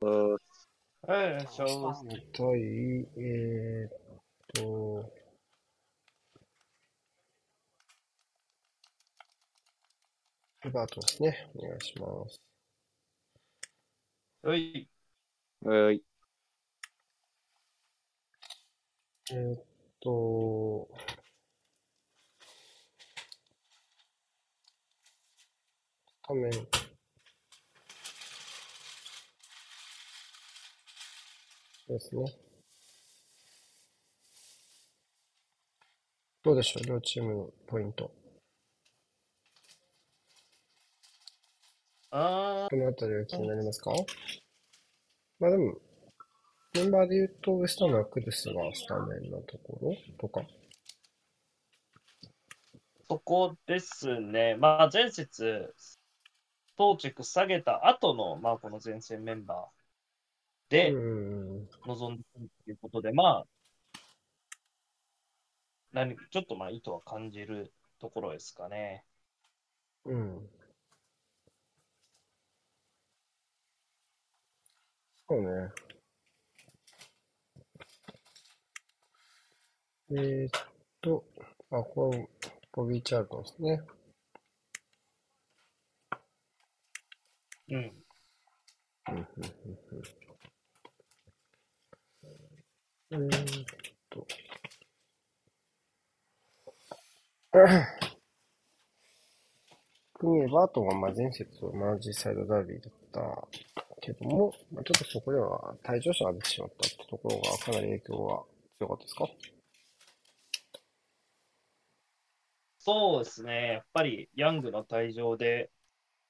うん。はい、しょう。みたい、えー、っと、エバートですね。お願いします。はい。はい。えーっと、画面。ですね。どうでしょう？両チームのポイント。あこのあたりは気になりますか？まあでも、メンバーで言うと、ウエスタンのクルスがスタメンのところ？とか？そこですね。まあ、前節、当チェック下げた後の、まあ、この前線メンバーでうん。臨んでいるということで、まあ、何ちょっとまあ意図は感じるところですかね。うん。そうね。えーっと、あ、これ、ボビー・チャールトンですね。うん。うん、うん、うん、うん。えーっと。国エバートンはまあ前節同じサイドダービーだったけども、まあ、ちょっとそこでは退場者が出てしまったってところがかなり影響が強かったですか？そうですね。やっぱりヤングの退場で、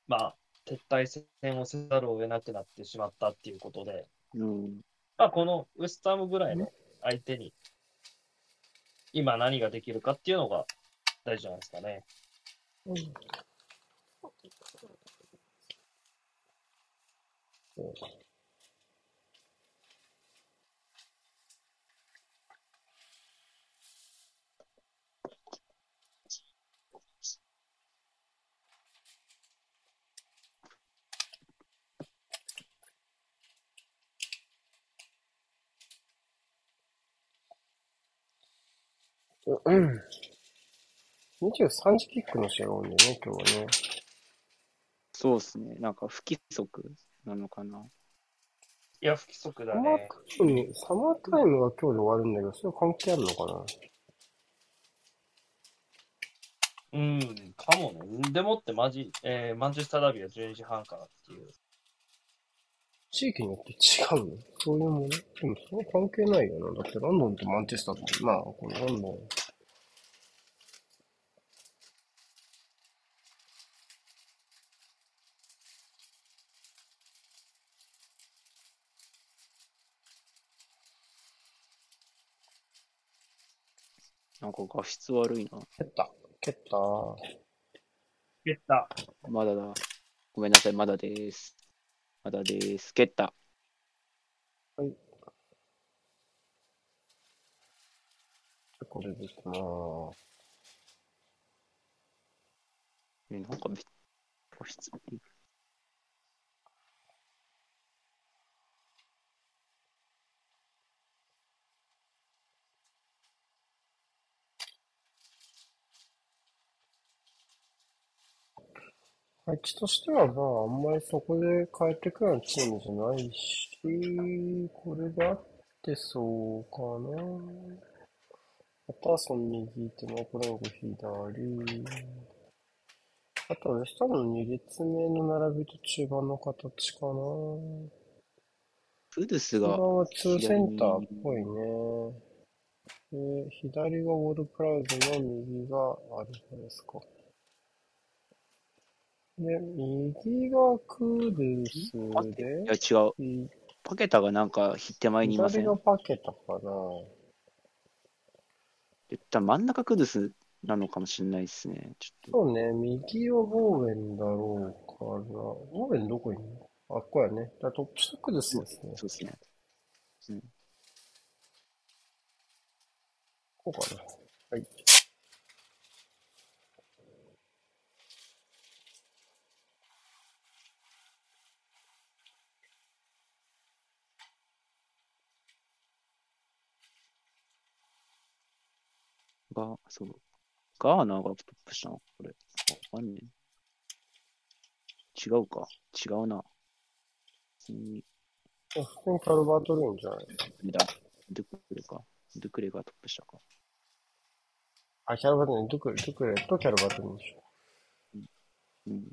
まあ、撤退戦をせざるを得なくなってしまったっていうことで、うん。まあ、このウエスタームぐらいの相手に、今何ができるかっていうのが大事じゃないですかね。そううん。23時キックの試合が多いんだよね、今日はね。そうですね。なんか不規則なのかな。いや、不規則だサマーね。タイム、サマータイムが今日で終わるんだけど、それ関係あるのかな？うん、かもね。でもってマジ、えーマンチェスターダービーは12時半からっていう。地域によって違うの？そういうもの？でもそれ関係ないよな。だってロンドンとマンチェスターって、まあ、このロンドン。なんか画質悪いな。蹴った。蹴った。蹴った。まだだ。ごめんなさい、まだです。まだです。蹴った。これでいきまーす。え、なんか配置としては、まあ、あんまりそこで変えていくようなチームじゃないし、これで合ってそうかな。パターソン右手のコレンゴ左。あとは下の2列目の並びと中盤の形かな。プルスが中盤は2センターっぽいね。で、左がウォールプラウズの右がアルファですか。で、右がクールスで、いや違う。いパケタがなんか手前にいません左がパケタかな。絶対真ん中クルスなのかもしれないですね。ちょっと。そうね、右はボーウェンだろうから。ボーウェンどこにいるの？あ、ここやね。だからトップ下クルスですね。そうですね。こうかな。はい。が、そう。ガーナーがトップしたのこれ。わかんねえ。違うか。違うな。普通に、普通にカルバートルーンじゃないだ。ドゥクレか。ドゥクレがトップしたか。あ、キャルバートルーン、ドゥクレ、ドゥクレとキャルバートルーンでしょ。うん。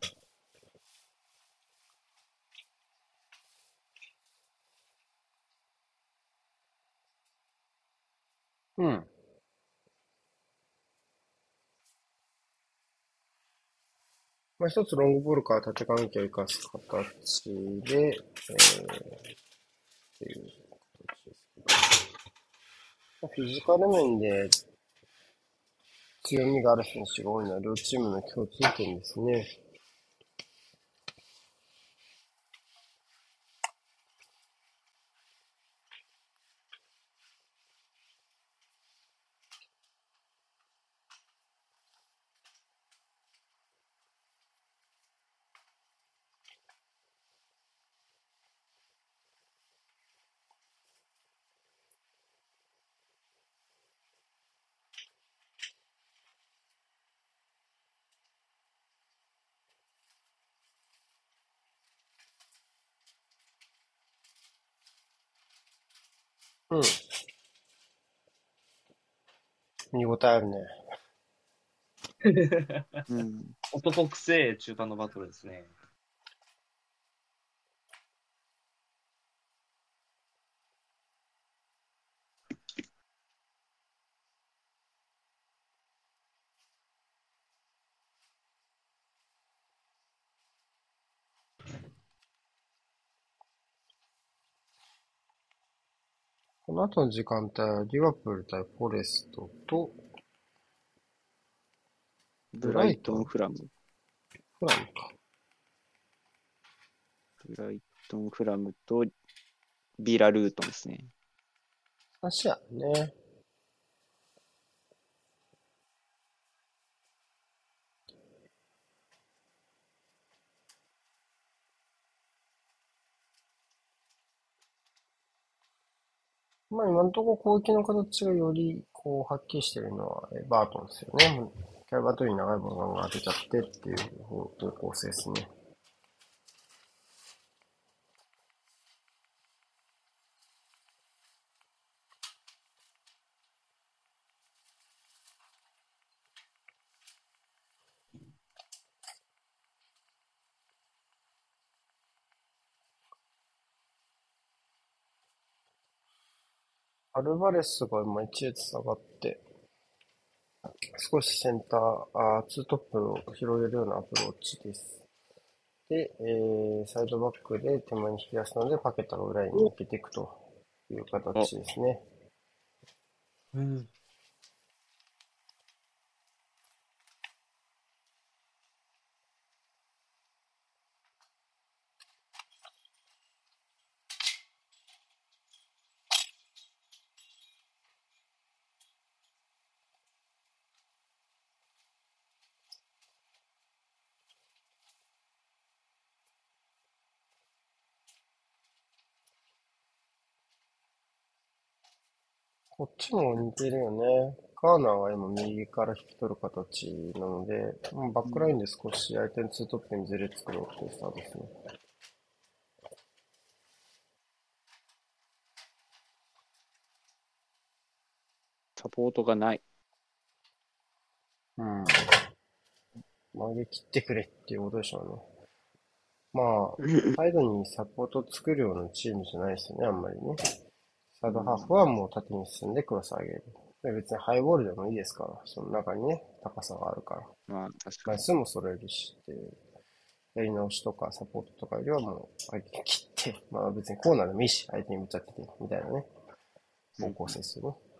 うん。まあ、一つロングボールから縦関係を生かす形で、えー、っていう形ですけど。まあフィジカル面で強みがある選手が多いのは両チームの共通点ですね。うん。見応えあるね。うん。男くせえ中間のバトルですね。この後の時間帯はリバプール対フォレストとブライトン、フラム。フラムか。ブライトン、フラムとビラルートンですね。足やね。まあ今のところ攻撃の形がよりこうはっきりしてるのはバートンですよね。キャバートに長いボールが当てちゃってっていう方向性ですね。アルバレスが今1列下がって、少しセンター、あーツートップを広げるようなアプローチです。で、えー、サイドバックで手前に引き出すので、パケタの裏に抜けていくという形ですね。うん。こっちも似てるよね。ガーナーは今右から引き取る形なので、もうバックラインで少し相手のツートップにずれ作ろうというスタートですね。サポートがない。うん。曲げ切ってくれっていうことでしょうね。まあ、サイドにサポートを作るようなチームじゃないですよね、あんまりね。サイドハーフはもう縦に進んでクロス上げる。で別にハイボールでもいいですから、その中にね、高さがあるから。まあ、確かに。枚数も揃えるしっていう、やり直しとかサポートとかよりはもう相手に切って、まあ別にコーナーでもいいし、相手にぶっちゃってて、みたいなね、方向性ですよね。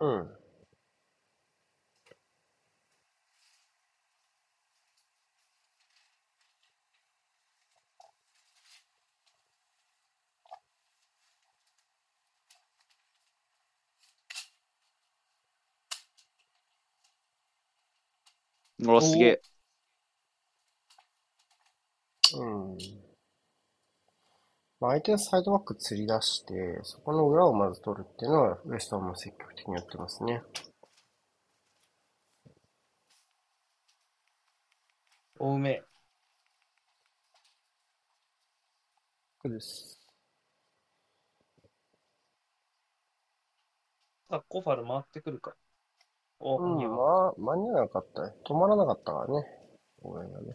うん。うわ、すげえ。うん。まあ、相手のサイドバック釣り出して、そこの裏をまず取るっていうのは、ウエストも積極的にやってますね。おうめ。そうです。さあ、コファル回ってくるか。うん、まあ、間に合わなかったね。止まらなかったからね。応援がね。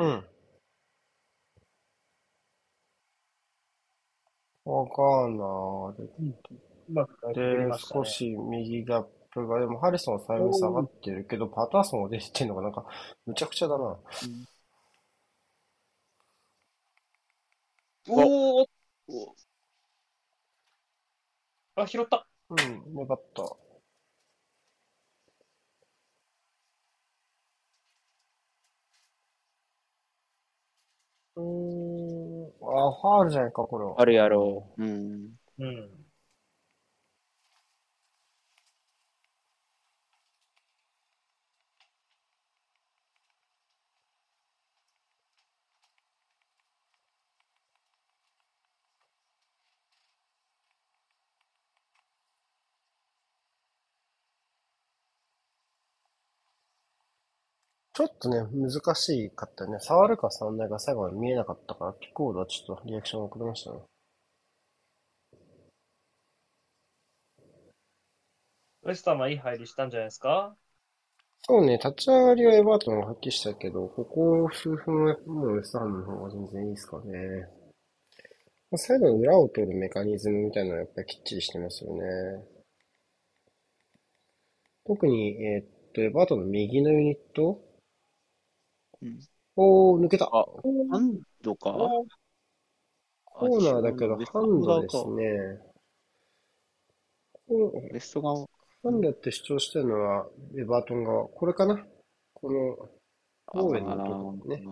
うん。わかんない。で、ましたね少。し右ギャップが、でもハリソンは最後下がってるけど、パターソンが出てってんのがなんか、むちゃくちゃだな。おおおあ、拾った。うん、粘った。うーん、あ、ファールじゃないか、これは。あるやろう。うん。うん。ちょっとね、難しかったね。触るか触んないか最後まで見えなかったから、キックボードはちょっとリアクション遅れましたね。ウエスタンはいい入りしたんじゃないですか？そうね、立ち上がりはエバートンが発揮したけど、ここ数分はもうウエストハムの方が全然いいですかね。まあサイドの裏を取るメカニズムみたいなのはやっぱりきっちりしてますよね。特に、えーっと、エバートンの右のユニットうんおー、抜けた。あハンドか？おコーナーだけどハンドですウね。こうエスト側かハンドって主張してるのは、エバートン側。これかな？この、オーウェンのとこね。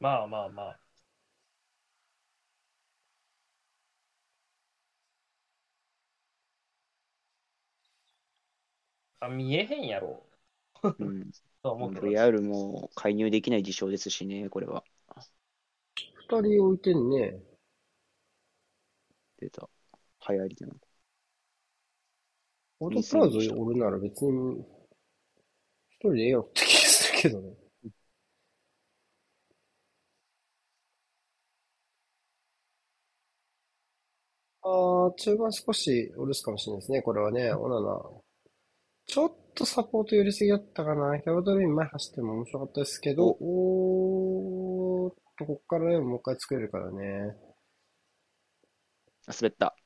まあまあまあ。あ、見えへんやろ。うん。と思うけど。VR も介入できない事象ですしね、これは。二人置いてんね。出た。流行りだな。オートプラウズおるなら別に、一人でええよって気がするけどね。あー、中盤少しお留守かもしれないですね、これはね、オナナ。ちょっとサポート寄りすぎだったかな。キャバドルイン前走っても面白かったですけど、おーっと、こっからね、もう一回作れるからね。あ、滑った。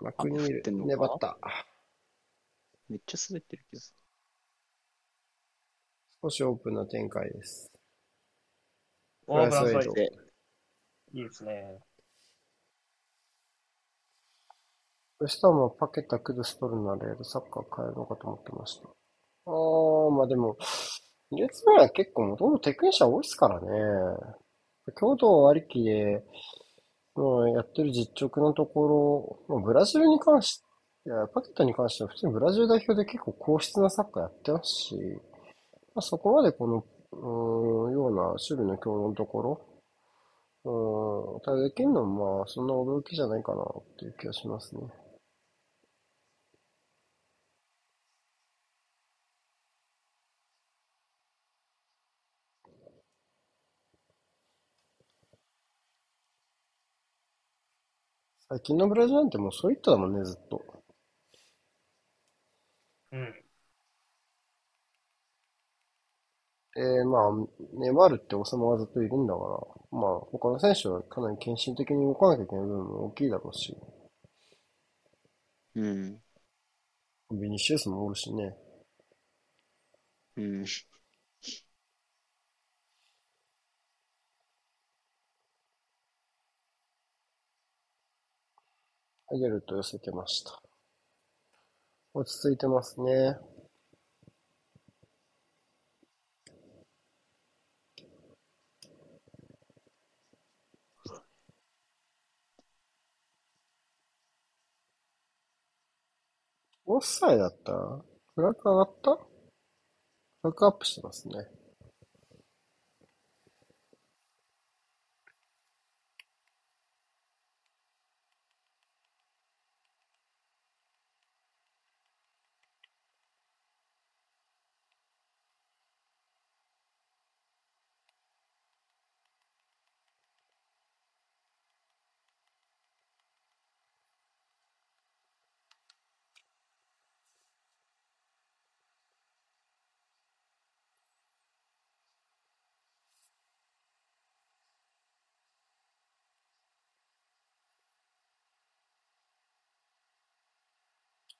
マクニーってんのか？粘った。めっちゃ滑ってるけどさ。少しオープンな展開です。おー、ブラフラン。で、いいですね。ウエスターマンパケタクドストルナレールサッカー変えるのかと思ってました。あー、まあでも、2列目は結構もともとテクニシャン多いですからね。強度ありきで、もうやってる実直なところ、もうブラジルに関し、いや、パケタに関しては普通にブラジル代表で結構硬質なサッカーやってますし、まあ、そこまでこの、うん、ような守備の強度のところ、うん。ただできんのもまあ、そんな驚きじゃないかなっていう気がしますね。最近のブラジルなんてもうそういっただもんね、ずっと。うん。えー、まあ、ネマールって王様がずっといるんだから、まあ、他の選手はかなり献身的に動かなきゃいけない部分も大きいだろうし、うん。ビニシウスもおるしね。うん。アゲルと寄せてました。落ち着いてますね。オフサイだったフラッグ上がった？フラッグアップしてますね。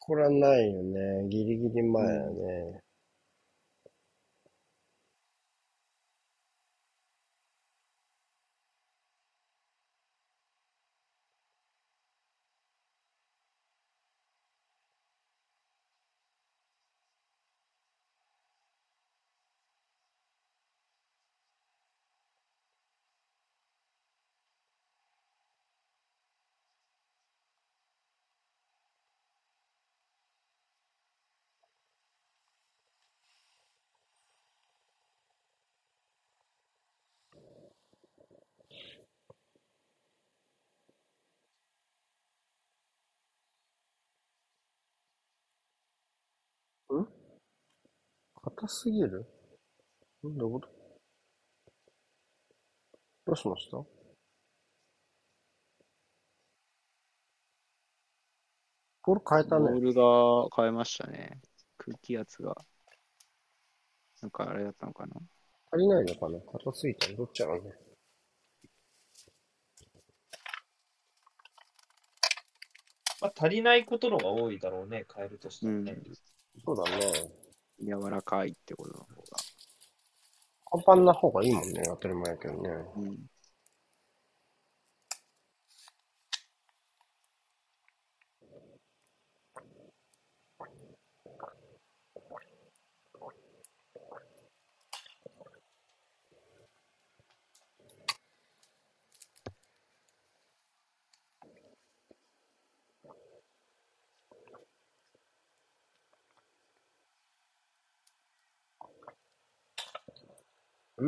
これはないよね。ギリギリ前だね。ん硬すぎる？んどういうことどうしました？ボール変えたね。ボールが変えましたね。空気圧が。なんかあれだったのかな？足りないのかな？硬すぎたのどっちやろうね。まあ、足りないことのが多いだろうね、変えるとしたうんらね。。そうだね。柔らかいってことの方が。パンパンな方がいいもんね。当たり前やけどね。うん。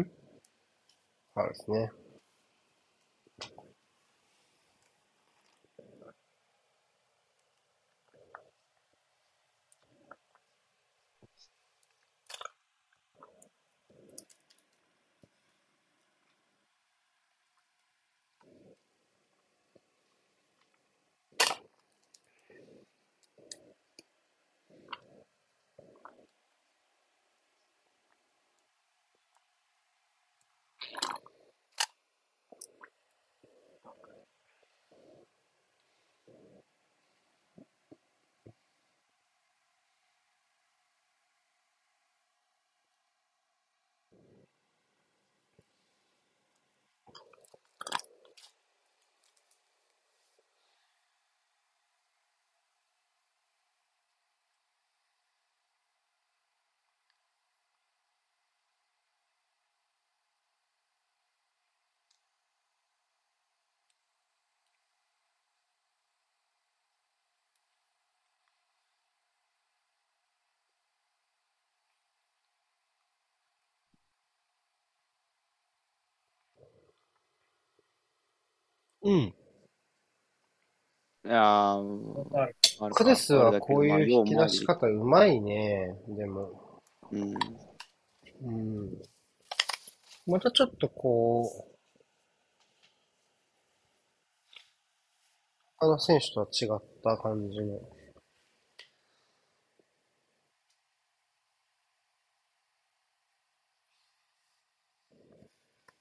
んあいですね。うん。いやー、クデスはこういう引き出し方うまいね。でも。うまいうん。またちょっとこう、他の選手とは違った感じの。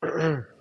うん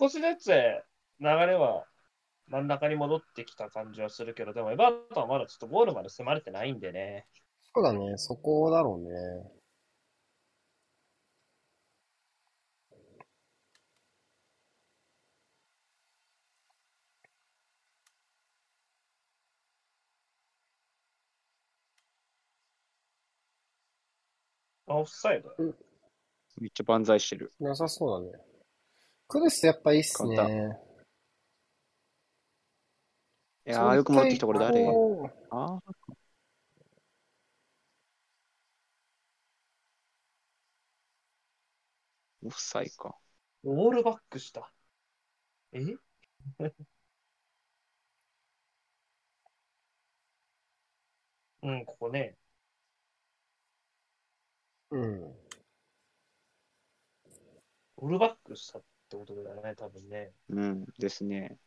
少しずつ流れは真ん中に戻ってきた感じはするけど、でもエバートンはまだちょっとゴールまで迫れてないんでね。そうだね、そこだろうね。あオフサイド。めっちゃ万歳してる。なさそうだね。クデスやっぱいいっすね。簡いやー、よく戻ってきた、これ誰？あー？オフサイか。オールバックした。え？うん、ここね。うん。オールバックしたっってことだよね、多分ね。うん、ですね。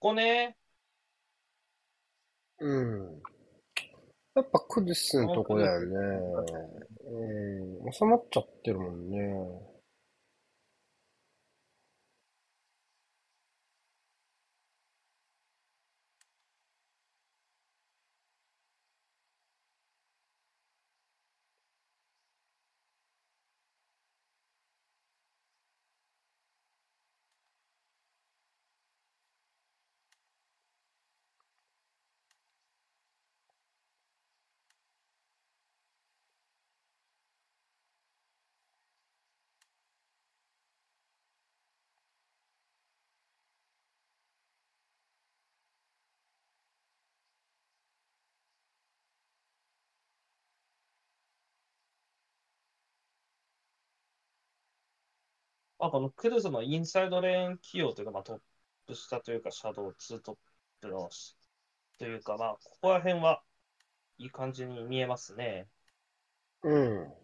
ここね。うん。やっぱクデスのとこだよね。うん。収まっちゃってるもんね。あ、このクルーズのインサイドレーン起用というか、まあ、トップ下というか、シャドウ、ツートップの、というか、まあ、ここら辺はいい感じに見えますね。うん。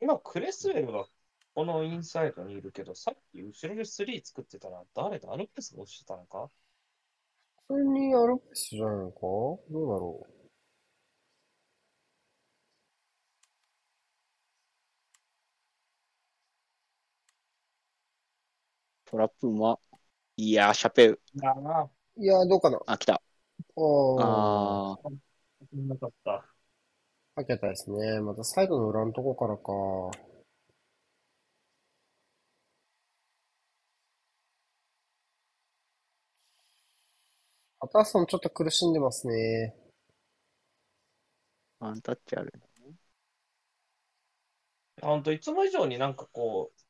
今、クレスウェルがこのインサイドにいるけど、さっき後ろで3作ってたら、誰だ？アルペスが落ちてたのか？普通にアルペスじゃないのか？どうだろトラップも、いやー、シャペウ。いやな、ういや、どうかな？あ、来た。ああ、あー、なかった。かけたですね。またサイドの裏のとこからか。パターソンちょっと苦しんでますね。アンタッチある。本当いつも以上になんかこう、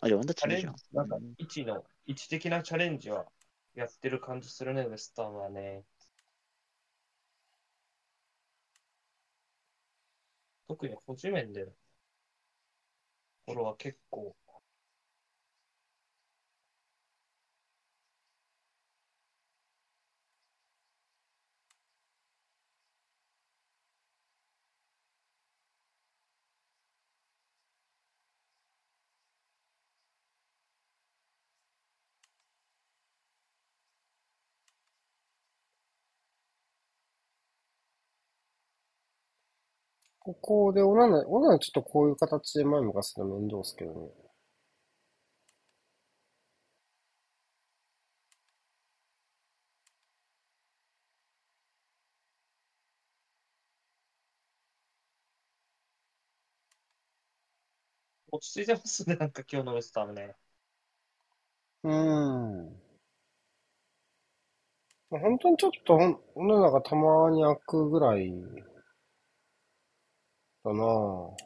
あ、じゃあアンタッチチャレンジいいじゃん。、なんか位置の、位置的なチャレンジはやってる感じするね、ウエスタンはね。特に補助面でこれは結構、ここで、オナナ、オナナちょっとこういう形で前向かすの面倒ですけどね。落ち着いてますね、なんか今日のウエスタンね。うーん。まあ本当にちょっとほん、オナナがたまに開くぐらいだなぁ。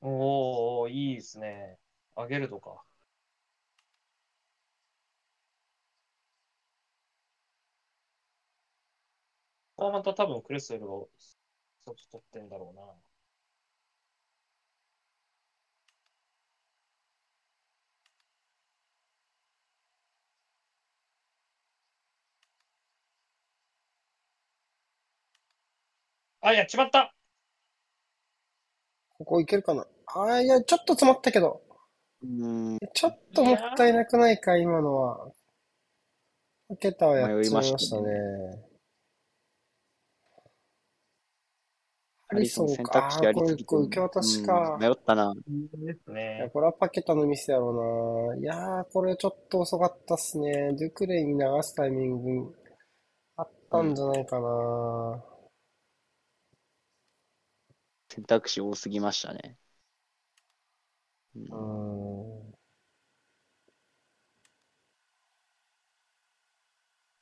おー、いいですね。上げるとか。ここはまた多分クレスウェルを一つ取ってんだろうな。あ、やっちまったここいけるかな？あーいや、ちょっと詰まったけど。うーん、ちょっともったいなくないか、今のは。かけたはやっちまいましたね。ハリソン選か。ああこれ、これ受け渡しかうん。迷ったな。ですね。これはパケタのミスやろうな。いやー、これちょっと遅かったっすね。デュクレイに流すタイミングあったんじゃないかな。選択肢多すぎましたね。うんうーん。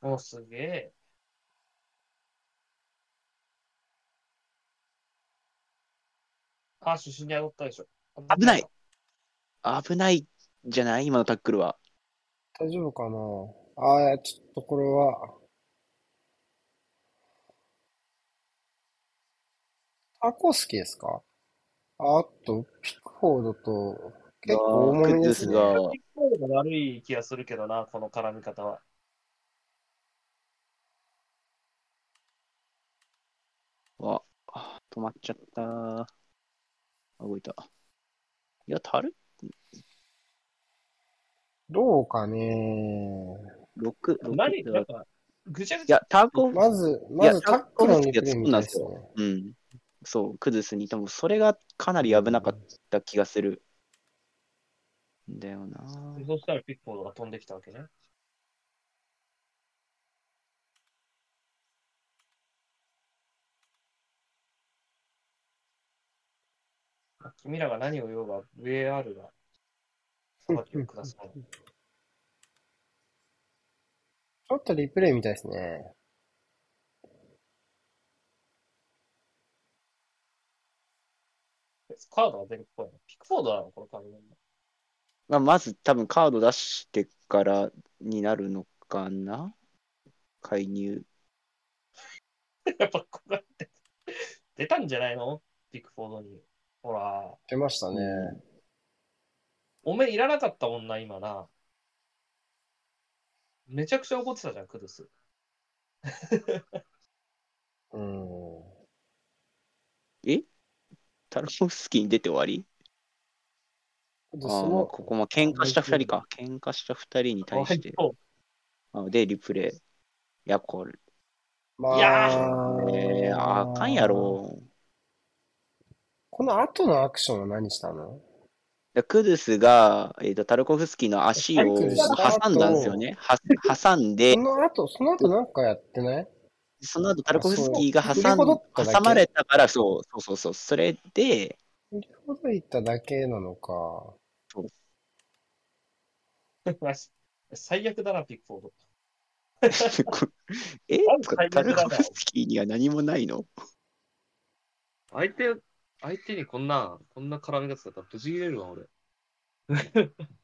もうすげえ。あ、主審に当たったでしょ。危ない危ないじゃない？今のタックルは。大丈夫かな？ああ、ちょっとこれは。タコスキですか？ああと、ピクフォードと、結構大物ですがピックフォードが悪い気がするけどな、この絡み方は。わ、あ止まっちゃった。あ動いた。いや、足るどうかね ?6、6何なんか、ぐちゃぐいちゃ。や、ターコ、まず、まずタックルのリプレイみたいですね。うん。そう、クズスにいても、それがかなり危なかった気がする。んだよな。そしたらピックフォードが飛んできたわけね。まあ君らが何を言おうが、VAR が裁きを下すもの。ちょっとリプレイみたいですね。カードが出るっぽいの？ピックフォードなの？このカード。まあ、まず多分カード出してからになるのかな？介入。やっぱこうやって出たんじゃないの？ピックフォードに。ほら、出ましたね。おめえいらなかったもんな、今な。めちゃくちゃ怒ってたじゃん、クドゥス。うん。え？タルコフスキーに出て終わり？で、ああ、ここも喧嘩した二人か。喧嘩した二人に対して。あで、リプレイ。いや、これ、まいやあ、えー、あかんやろ。この後のアクションは何したの？でクドゥスが、えーと、タルコフスキーの足を挟んだんですよね。は挟んでそ、の後、その後なんかやってない？その後タルコフスキーがそう挟ん挟まれたから、そうそうそうそう、それで、振りほどいただけなのか。最悪だな、ピックフォード。えタルコフスキーには何もないの？相手、相手にこんな、こんな絡み方だったら、ぶち切れるわ、俺。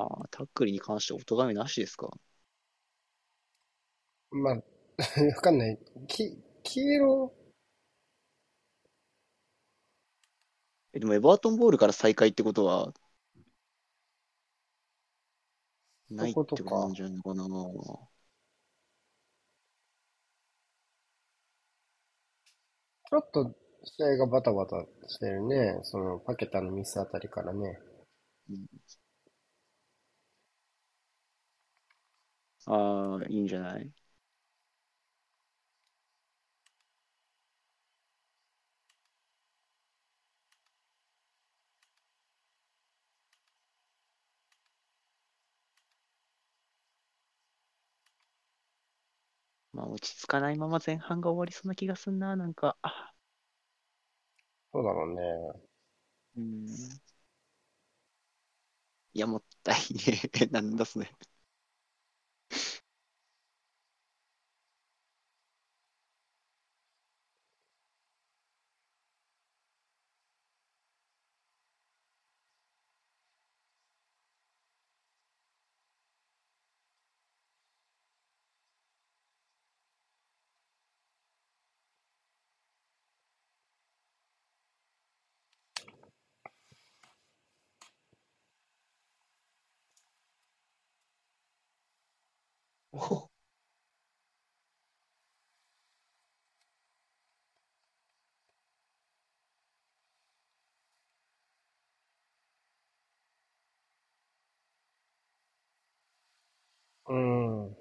はあ、タックルに関してお咎めなしですか？まあ、わかんない。き、黄色、えでもエバートンボールから再開ってことは、ないってことなんじゃないのかな？ちょっと試合がバタバタしてるね。その、パケタのミスあたりからね。ああ、いいんじゃない？まあ、落ち着かないまま前半が終わりそうな気がすんな、なんか。あそうだろうね。うん。いや、もったいねえ。なんだそれ。お うん。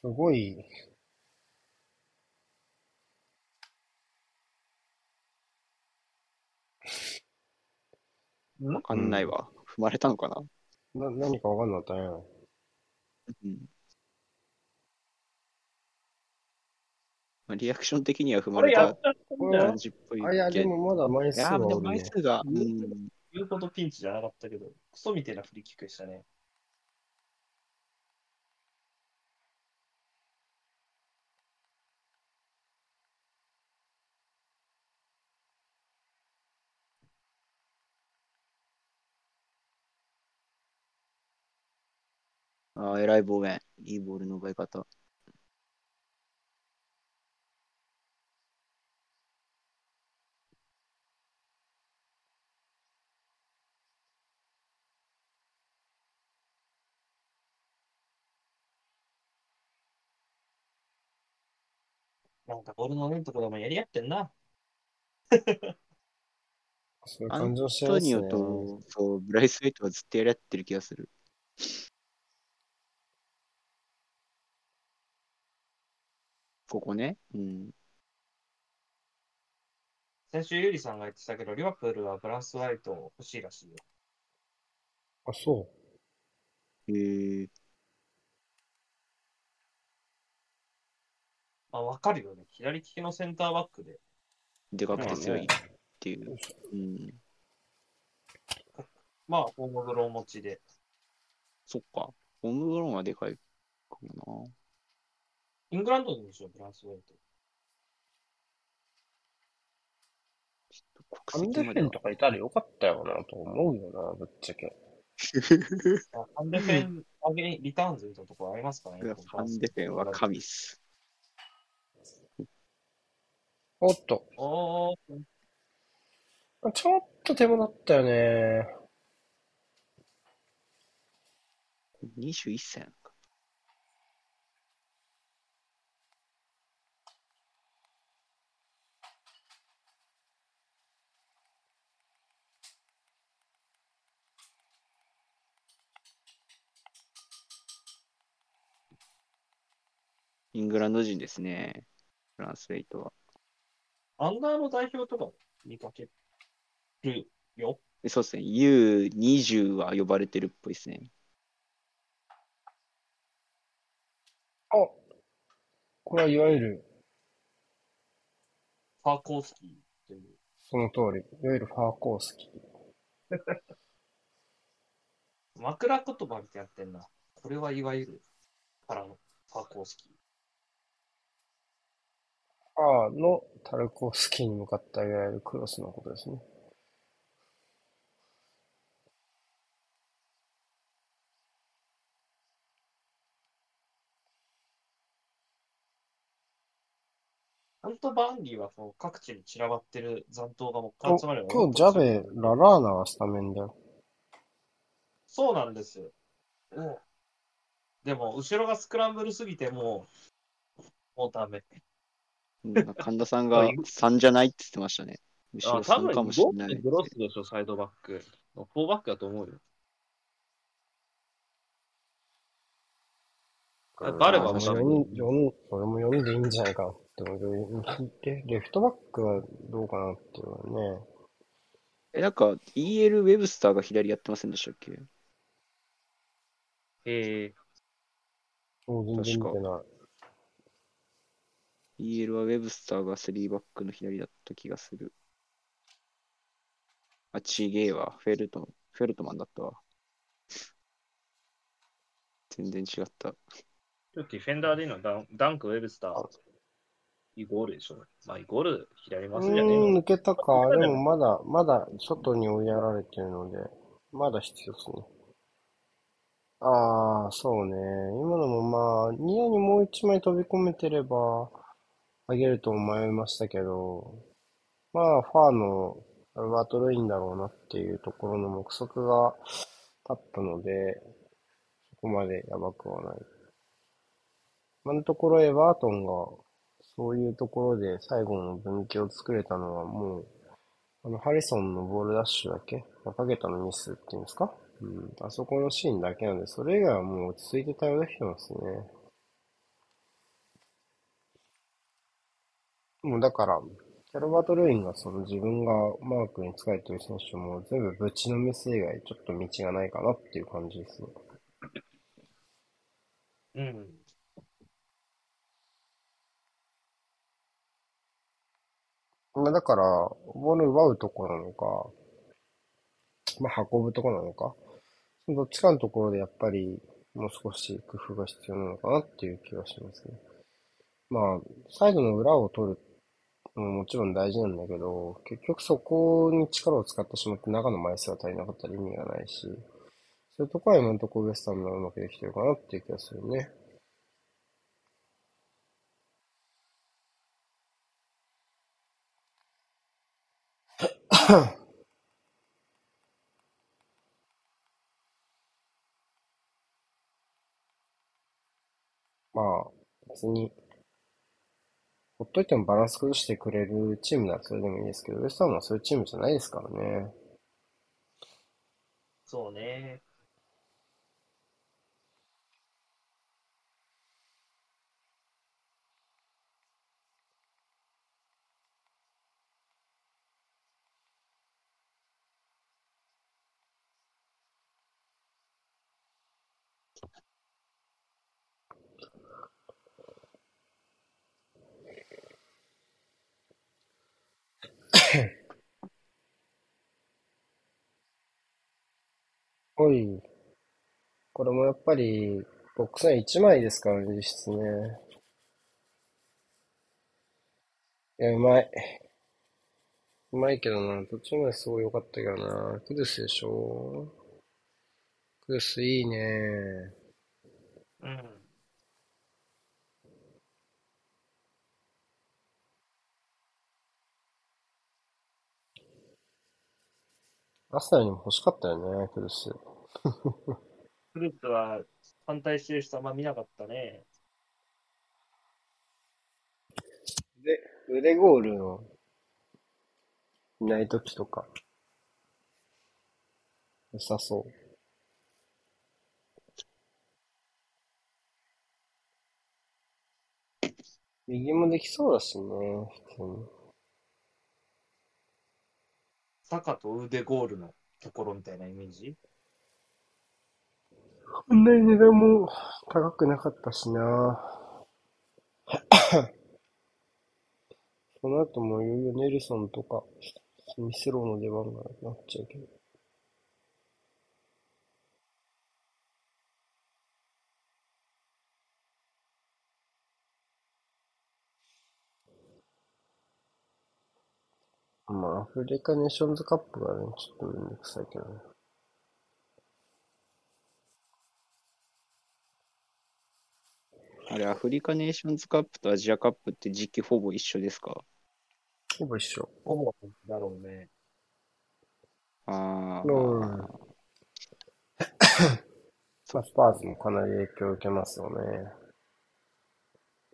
すごい、わかんないわ。踏まれたのかな？な、何かわかんなかったね。うん。まあ、リアクション的には踏まれたこれやっちゃったんじゃない感じっぽいあ、い。でもまだ枚いやー、でも数ね。枚数が、う言ん。言うほどピンチじゃなかったけど、クソみたいなフリーキックでしたね。ああ、偉いボーメン。いいボールの奪い方。なんかボールのねんとこでもやり合ってんな。そういうアン感情しトニオますね。と、そう、ブライス・ウェイトはずっとやり合ってる気がする。ここね。うん。先週ゆりさんが言ってたけど、リバプールはブランス・ワイト欲しいらしいよ。あ、そへえまあ、わかるよね。左利きのセンターバックで。でかくて強いっまていう。うん。まあ、ホームグロー持ちで。そっか。ホームグローンはでかいかもイングランドでしょ、ブランス・ワイト。う。な。アンデフェンとかいたらよかったよなと思うよな、ぶっちゃけ。あハンデフェン上げ、リターンズいなところありますかねファンデフェンは神っす。おっと。おー、ちょっと手間だったよね。21歳なのか。イングランド人ですね。フランスレイトは。アンダーの代表とかも見かけるよ。でそうですね。U20 は呼ばれてるっぽいですね。あ、これはいわゆる、ファーコースキーという。その通り。いわゆるファーコースキー。枕言葉みたいにやってんな。これはいわゆるからのファーコースキー。ファーのタルコースキーに向かったいわゆるクロスのことですね。アント・バーンリーはこう各地に散らばってる残党がもうお集まる今日ジャベ、ララーナがスタメンだよ。そうなんですよ。うんでも、後ろがスクランブルすぎてもう、もうダメ。うん神田さんが 3じゃないって言ってましたね。後ろあ、多分3かもしれないって。グロスでしょ、サイドバック。フォーバックだと思うよ。あバレバも4人、四人、俺も4人でいいんじゃないかなって思うけど、レレフトバックはどうかなっていうのはね。え、なんか EL ウェブスターが左やってませんでしたっけ？へえ。もう全然見てない。EL はウェブスターが3バックの左だった気がする。あ、ちげえわ。フェルト、フェルトマンだったわ。全然違った。ディフェンダーでいいの？はダンダンク、ウェブスター。イゴールでしょ？まあ、イゴール左う回すんじゃねえ抜けたか。でもまだ、まだ外に追いやられてるので、まだ必要ですね。ああ、そうね。今のもまあ、ニアにもう一枚飛び込めてれば、あげると思いましたけど、まあ、ファーのアルバート・ルインだろうなっていうところの目測が立ったので、そこまでやばくはない。今のところエバートンが、そういうところで最後の分岐を作れたのはもう、あの、ハリソンのボールダッシュだけ、かけたのミスっていうんですか？うん、あそこのシーンだけなんで、それ以外はもう落ち着いて対応できてますね。もうだから、キャロバート・ルインがその自分がマークに使えてる選手も全部ぶちのめす以外ちょっと道がないかなっていう感じですね。うん。まあだから、ボール奪うとこなのか、まあ運ぶとこなのか、どっちかのところでやっぱりもう少し工夫が必要なのかなっていう気がしますね。まあ、サイドの裏を取るのももちろん大事なんだけど、結局そこに力を使ってしまって中の枚数が足りなかったら意味がないし、そういうところは今のところウエスタンがうまくできてるかなっていう気がするね。まあ、別に、ほっといてもバランス崩してくれるチームならそれでもいいですけど、ウエストハムはそういうチームじゃないですからね。そうね。はい。これもやっぱり、ボックス内1枚ですからね、実質ね。いや、うまい。うまいけどな、途中まですごい良かったけどな。クルスでしょ？クルスいいね。うん。アスナにも欲しかったよね、クルス。クループは反対してる人あんま見なかったね。で、腕ゴールの、いない時とか、良さそう。右もできそうだしね、普通に。坂と腕ゴールのところみたいなイメージ？こんなに値段も高くなかったしな。その後もいよいよネルソンとか、ミスローの出番がなっちゃうけど。まあ、アフリカネーションズカップがね、ちょっとめんどくさいけどね。あれ、アフリカネーションズカップとアジアカップって時期ほぼ一緒ですか？ほぼ一緒。ほぼだろうね。ああ、うん。まあ、スパーズもかなり影響を受けますよね。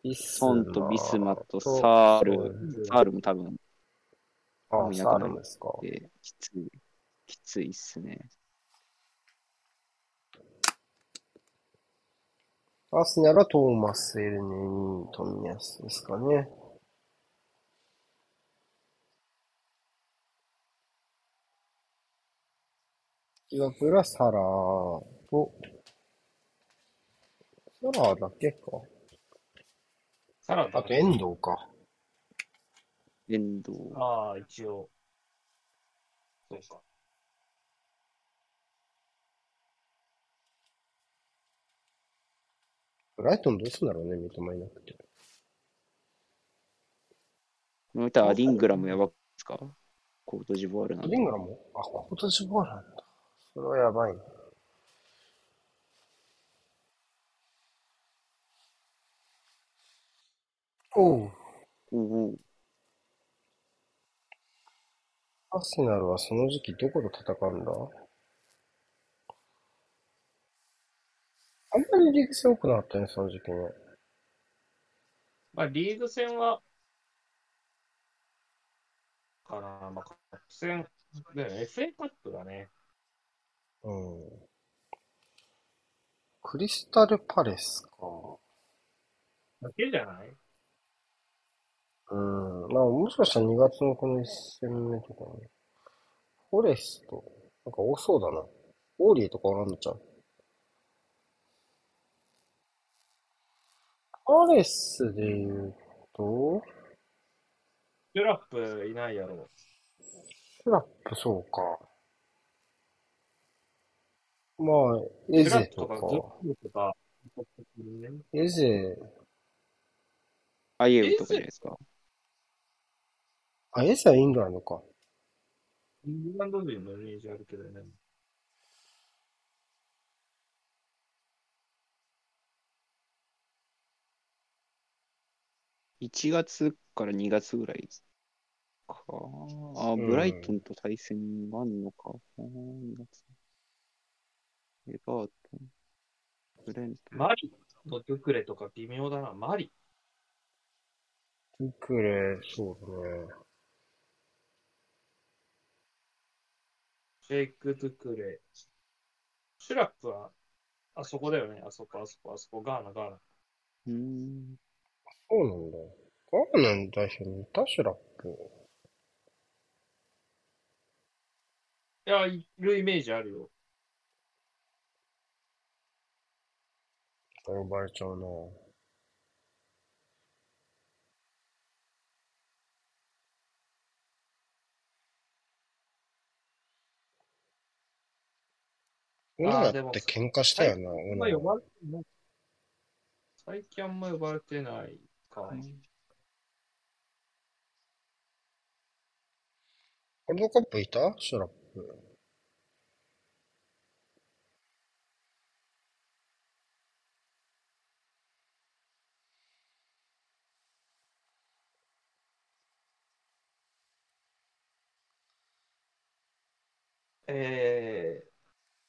ビスソンとビスマとサール、サールも多分、あ、サールですか。できつい、きついっすね。アスナルはトーマス・エルネニー、トミヤスですかね。リバプールはサラーと、サラーだけか。サラダあと、遠藤か。遠藤。ああ、一応。そうか。ブライトンどうすんだろうね、三笘いなくて。この歌はリングラムやばくですか？コートジボワールなんでリングラもあ、コートジボワールなんだ。それはやばいな。おう。おおアスナルはその時期どこと戦うんだ？あんまりリーグ戦多くなかったね、その時期ね。まあ、リーグ戦は、かな、まあ、カップ戦、だよね、FA カップだね。うん。クリスタルパレスか。だけじゃない？うん。まあ、もしかしたら2月のこの1戦目とかね。フォレスト。なんか多そうだな。オーリーとかおらんのちゃう？パレスで言うと、スラップいないやろ。スラップそうか。まあ、エゼとかとか、エゼ、アイエウとかじゃないですか？あ、エゼはイングランドか。イングランド人のイメージあるけどね。1月から2月ぐらいか。あ、うんブライトンと対戦があんのか。あー2月。エバートン。ブレントン。マリのドゥクレとか微妙だな。マリ。トゥクレ、そうだね。シェイク・ドゥクレ。シュラップは、あそこだよね。あそこ、あそこ、あそこ、ガーナ、ガーナ。うーん。そうなんだ。ガーナの代表にいたシュラップ。いや、いるイメージあるよ。呼ばれちゃうな。オナラって喧嘩したよな、オナ。最近あんま呼ばれてないか。ワールドカップいた？シュラップ。え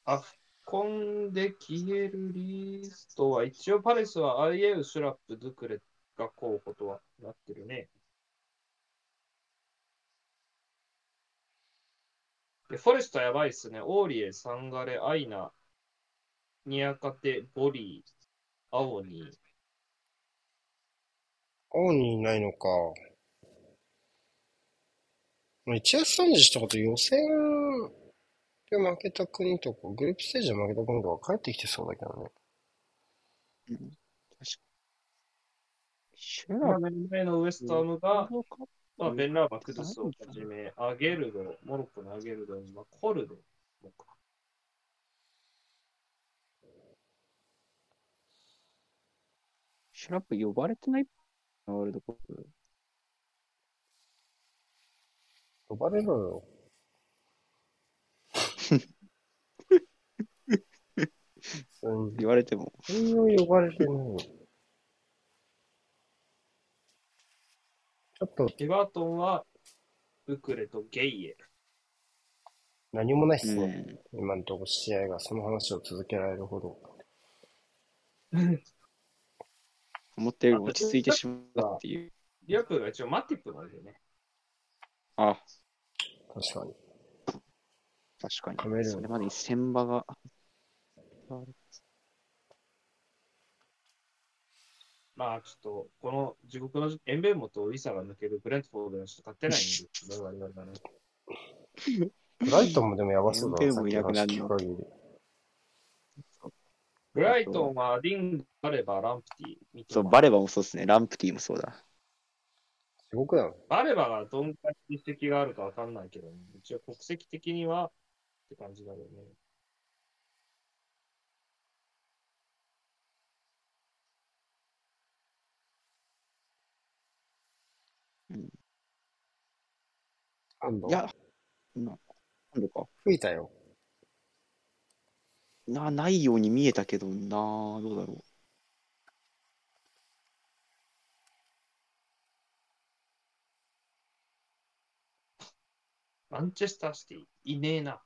ー、アフコンで消えるリストは、一応パレスはアイエウ、シュラップ、ドゥクレが候補とはなってるね。でフォレストやばいっすね。オーリエ、サンガレ、アイナ、ニアカテ、ボリー、アオニー。青にいないのか。まあ一月30日ってこと予選で負けた国とか、グループステージで負けた国とか帰ってきてそうだけどね。うん、確かに。シュまあラ目の前のウエストハムが、まあ、ベンラーバ、クドゥスをはじめ、アゲルド、モロッコのアゲルド、まあ、コルド。シュラップ呼ばれてない？ワールドカップ。呼ばれろよ。うん、言われても。全然呼ばれてない。ちょっとエバートンは、ウクレとゲイエ。何もないっうすね。ん。今のところ試合がその話を続けられるほど。思ったより落ち着いてしまったっていう。リアプーが一応マティップなんだよね。あ、確かに。確かに。それまでに千場が。まあ、ちょっと、この地獄のエンベンモとイサが抜けるブレントフォードにちょっと勝てないんですね、我々がね。ブライトンもでもやばそうだな、エンペルもさっきの話いなくなる。ブライトンはリング、バレバ、ランプティ、ミそう、バレバもそうですね。ランプティもそうだ。地獄だよ。バレバがどんくらい実績があるかわかんないけど、一応国籍的にはって感じだよね。今度いや、な、なんだか。吹いたよ。な、ないように見えたけどな、どうだろマンチェスターシティ、いねえな。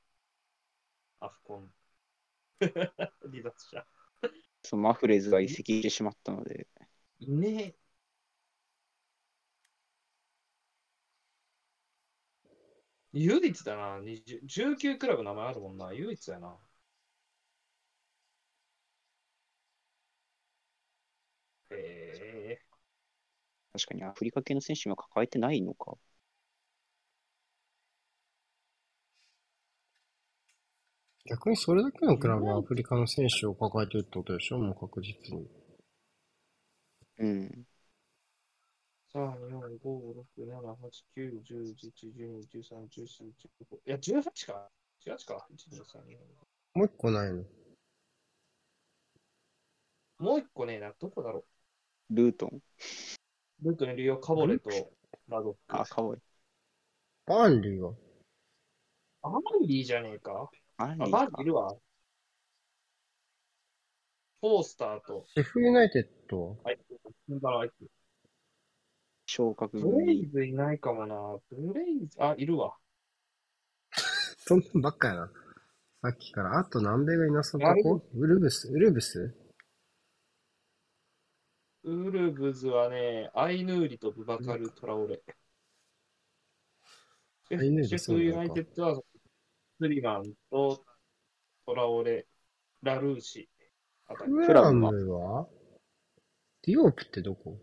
アフコン。離脱者。う。そのマフレーズが移籍してしまったので、いねえ。唯一だな。20 19クラブ名前あるもんな。唯一やな。へえ。確かにアフリカ系の選手は抱えてないのか。逆にそれだけのクラブはアフリカの選手を抱えてるってことでしょ？もう確実に。うん。3、4、5、6、7、8、9、10、11、12、13、14、15。いや、18か。18か。1、2、3、4。もう一個ないのもう一個ねえな。どこだろうルートン。ルートにいるよ。カボレとラドック。あ、かわいい。バーンリーはアマンリーじゃねえか。あ、あれバーンリーいるわ。フォースターと、シェフユナイテッドはあいつ、だろあいつ。昇格ブレイ組。ズいないかもな。ブレイズ、あ、いるわ。そんなんばっかやな。さっきから。あと南米がいなそうなとこウルブス？ウルブス？ウルブズはね、アイヌーリとブバカル・トラオレ。シェアイヌーリ？フシェフユナイテッドは、スリマンとトラオレ、ラルーシあたり。フラムはディオープってどこ？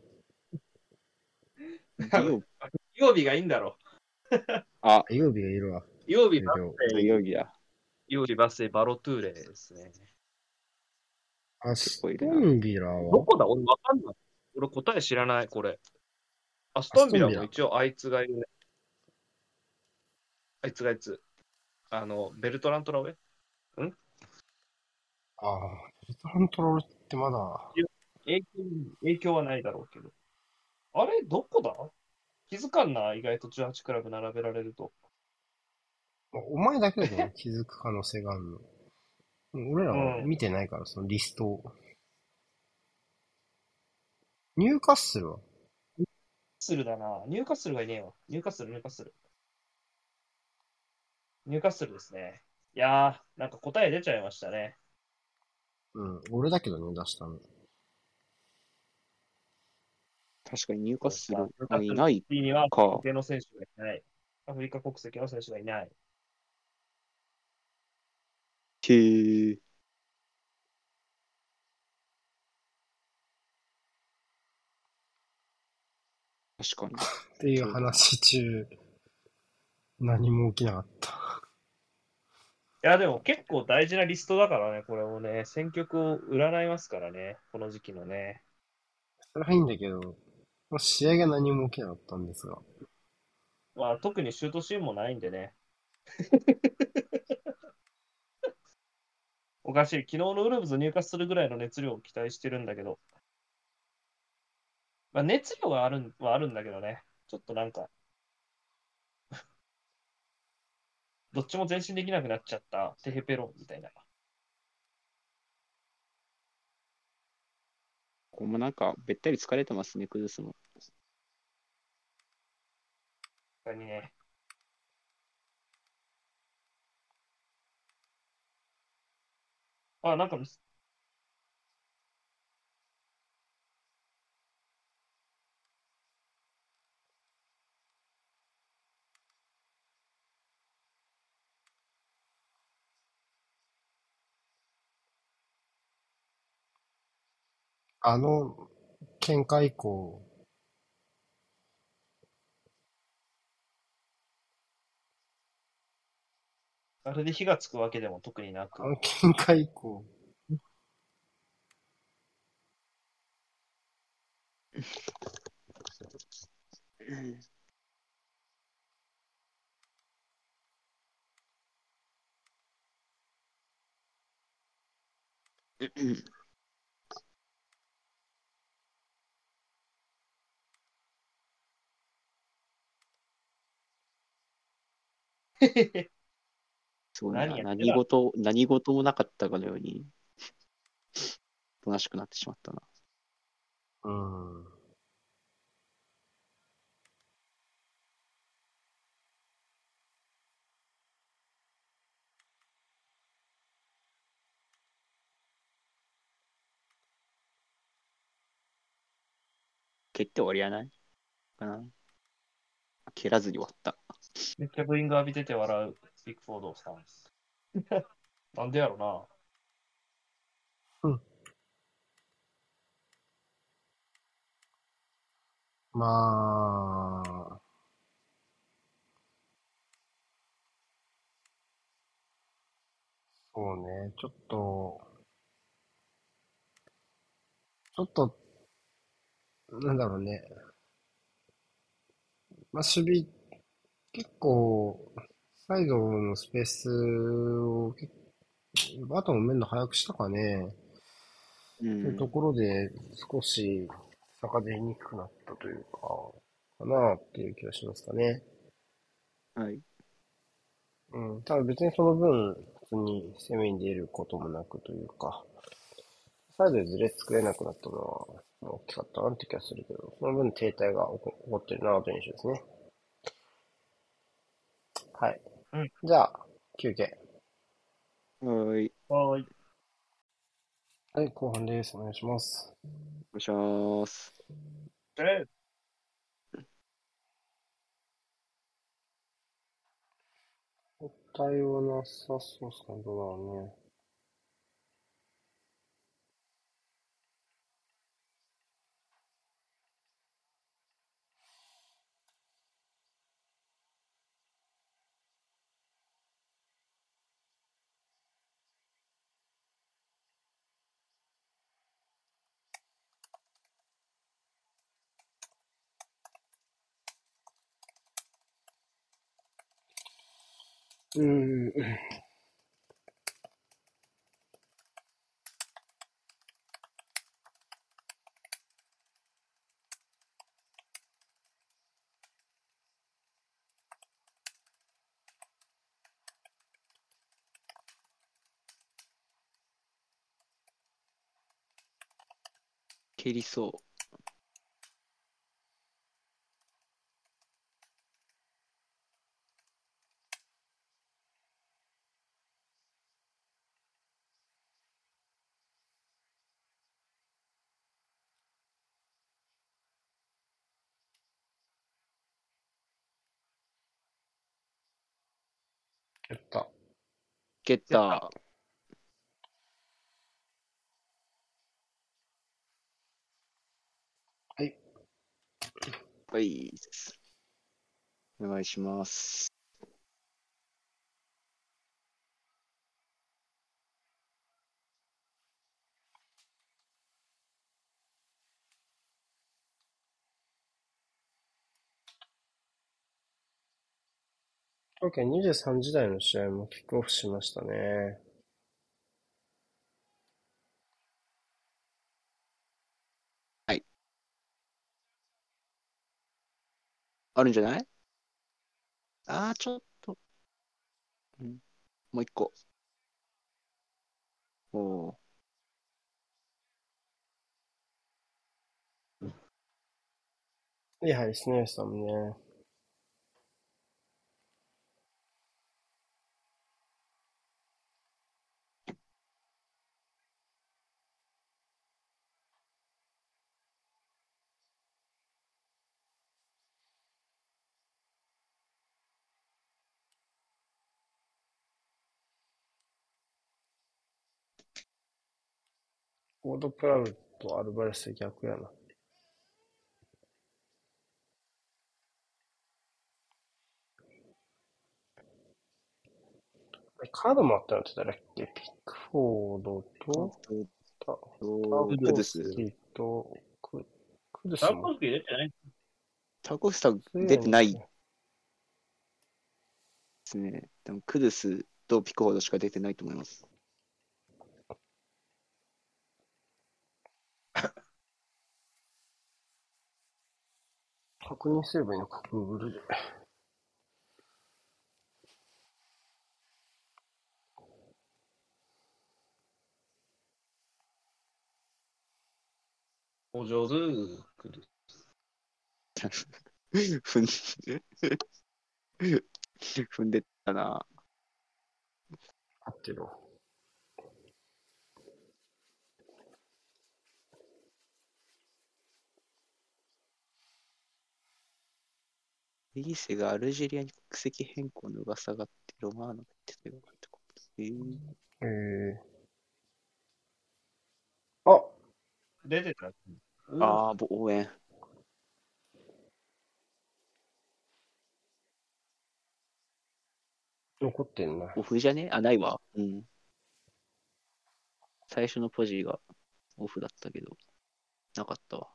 曜日がいいんだろあ、曜日がいるわ。う。曜日有バ料土曜日だ。曜日バスでバロトゥーレですね。アストンビラは？どこだ？俺わかんない。俺答え知らない、これ。アストンビラも一応あいつがいるね。あいつがあいつ？あの、ベルトラントラウェああ、ベルトラントロールってまだ、影響影響はないだろうけど。あれ？どこだ？気づかんな、意外と18クラブ並べられると。お前だけだけど 気づく可能性があるの。俺らは見てないから、そのリストを。ニューカッスルは？ニューカッスルだな。ニューカッスルがいねえわ。ニューカッスル、ニューカッスル。ニューカッスルですね。いやー、なんか答え出ちゃいましたね。うん。俺だけどね、出したの。確かに入荷する。そうあいない。にはか国籍の選手がいない。アフリカ国籍の選手がいない。へえ。確かに。っていう話中、何も起きなかった。いや、でも結構大事なリストだからね、これをね、選曲を占いますからね、この時期のね。それはいいんだけど、試合が何も起きなかったんですが。まあ、特にシュートシーンもないんでね。おかしい。昨日のウルブズ入荷するぐらいの熱量を期待してるんだけど。まあ、熱量はあるはあるんだけどね。ちょっとなんか、どっちも前進できなくなっちゃったテヘペロみたいな。ここもなんか、べったり疲れてますね、崩すの。他にね。あ、なんかミス、あの喧嘩以降、あれで火がつくわけでも特になく。あ。の喧嘩以降、すごいな。何やってた？何事、何事もなかったかのように、おとなしくなってしまったな。うん。め蹴って終わりやないかな。蹴らずに終わった。めっちゃブーイング浴びてて笑うビッグフォードさん。なんでやろな。うんまあ、そうね、ちょっと、ちょっと、なんだろうね。まあ、守備、結構、サイドのスペースをバトンを埋めるの早くしたかね。う。というんところで少し差が出にくくなったというか、かなっていう気がしますかね。はい。うん。ただ別にその分、普通に攻めに出ることもなくというか、サイドでずれ作れなくなったのは大きかったなって気がするけど、その分停滞が起こ起こってるなという印象ですね。はい。うんじゃあ、休憩。はい。はーい。はい、後半です。お願いします。お願いします。え対応なさそうっすね。どうだろうね。うん。蹴りそやった。ゲッター。はい。はい。お願いします。OK23 時台の試合もキックオフしましたね。あるんじゃない？ああ、ちょっと。うん、もう一個。おおいい入りですね、さんもね。オードプラウとアルバレス逆やな。カードもあったのって誰だっけ？ピックフォードと、タ。コスキと、ククドゥスもダンコスキー出てないタコスタ出てないですね。でもクドゥスとピコほどしか出てないと思います。確認すればいいのか、Google で。お上手、来る。踏ん踏んでたな。合ってるわ。リーセがアルジェリアに国籍変更の噂があって、ロマーノが言ってたよってこと。えー、えー、あ出てた。ああ、ぼ応援。残ってんな。オフじゃね？あ、ないわ。うん。最初のポジがオフだったけど、なかったわ。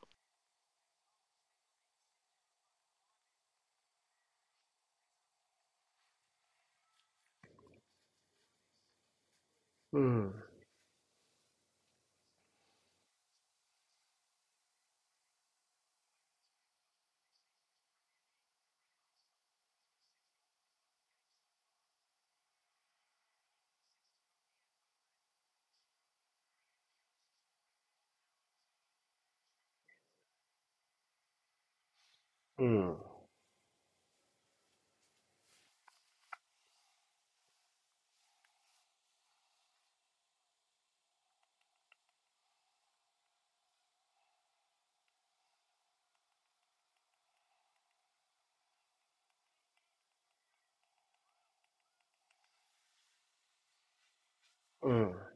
うん。うん。うん。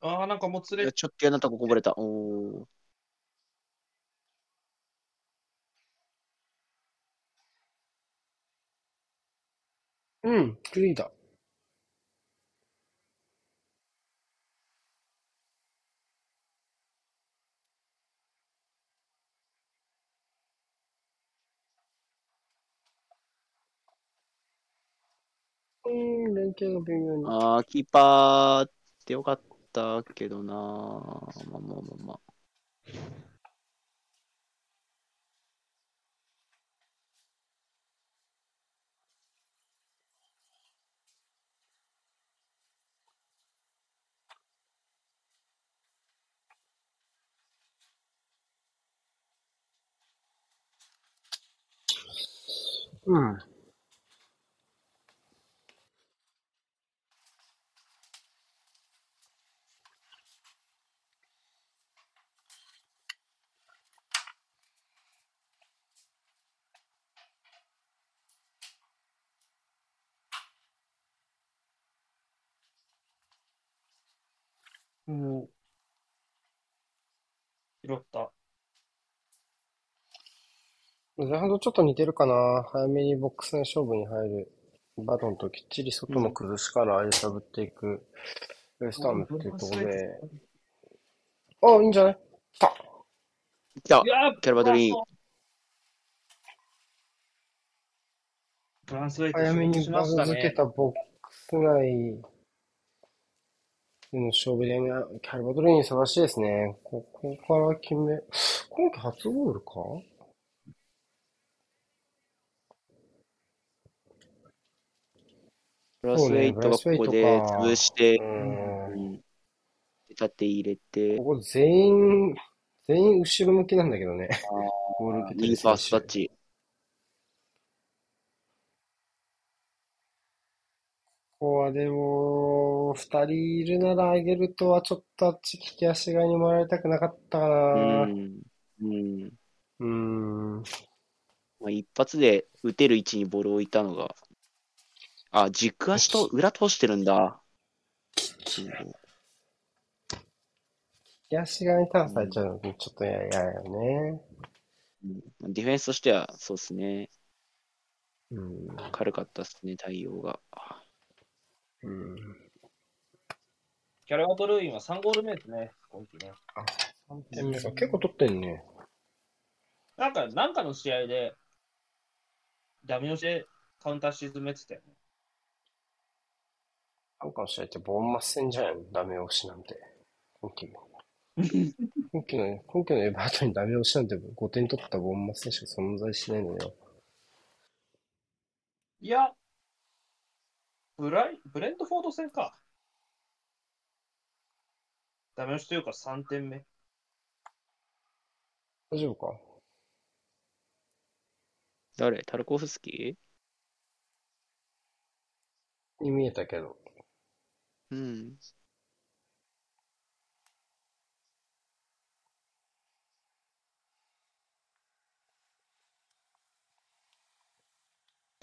ああ、なんかもつれいや、ちょっと嫌なとここぼれた。おー。うん、クリーだ。うん、連携が微妙に。あー、キーパーってよかったけどなまあまあまあまあ。うん。うん。拾った。前半とちょっと似てるかな。早めにボックスの勝負に入るバトンときっちり外の崩しから揺さぶっていくウエストハムっていうところで。あ、いいんじゃない？来た来たいやーキャルバドリーフランスウェイト早めにしバグましたね。付けたボックス内での勝負で、キャルバドリーに素晴らしいですね。ここから決め、今季初ゴールか？ブラスウェイトがここで潰してう、んう。ん。縦入れてこ、こ全員、全員後ろ向きなんだけどね。ボール受けてる右ファースタッチ。ここはでも、二人いるならあげるとはちょっとあっち利き足側に回られたくなかったかうな。ん。うん。うーん。まあ、一発で打てる位置にボールを置いたのが、あ、軸足と裏通してるんだ。利き足側にターンされちゃうのちょっと嫌やよね。うんディフェンスとしては、そうですね。うん。軽かったですね、対応が。うん。キャラバトルーインは3ゴール目ですね、今季ね。3点目か。結構取ってんね。なんか、なんかの試合で、ダメ押しでカウンター沈めてたよね。なんかの試合ってボーンマス戦じゃん。ダメ押しなんて。今季。今季の、今季のエバートにダメ押しなんて5点取ったボーンマス戦しか存在しないのよ。いや、ブライ、ブレントフォード戦か。ダメ押しというか3点目。大丈夫か？誰？タルコフスキに見えたけど。ーうん。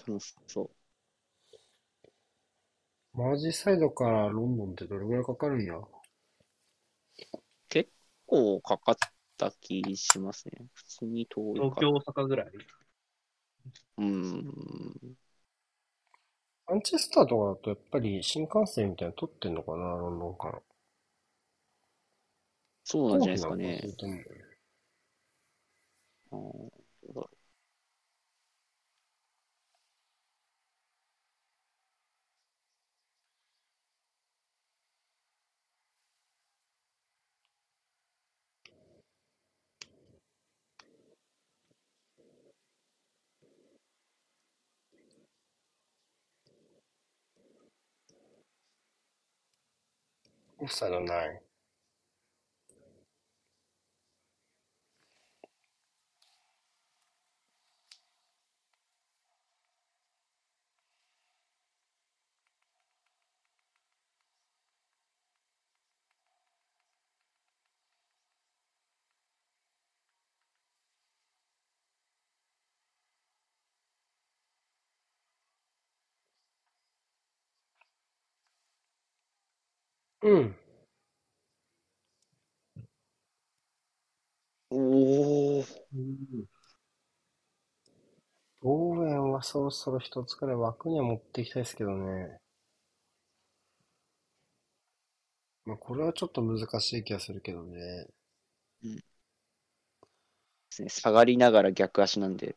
楽しそう。マージサイドからロンドンってどれぐらいかかるんや？結構かかった気しますね。普通に遠いか東京、大阪ぐらい？うん。マンチェスターとかだとやっぱり新幹線みたいなの取ってんのかな、ロンドンから。そうなんじゃないですかねうだろオフサイうん。うおー。ボーウェンはそろそろ一つくらい枠には持っていきたいですけどね。まあ、これはちょっと難しい気がするけどね。ですね。下がりながら逆足なんで。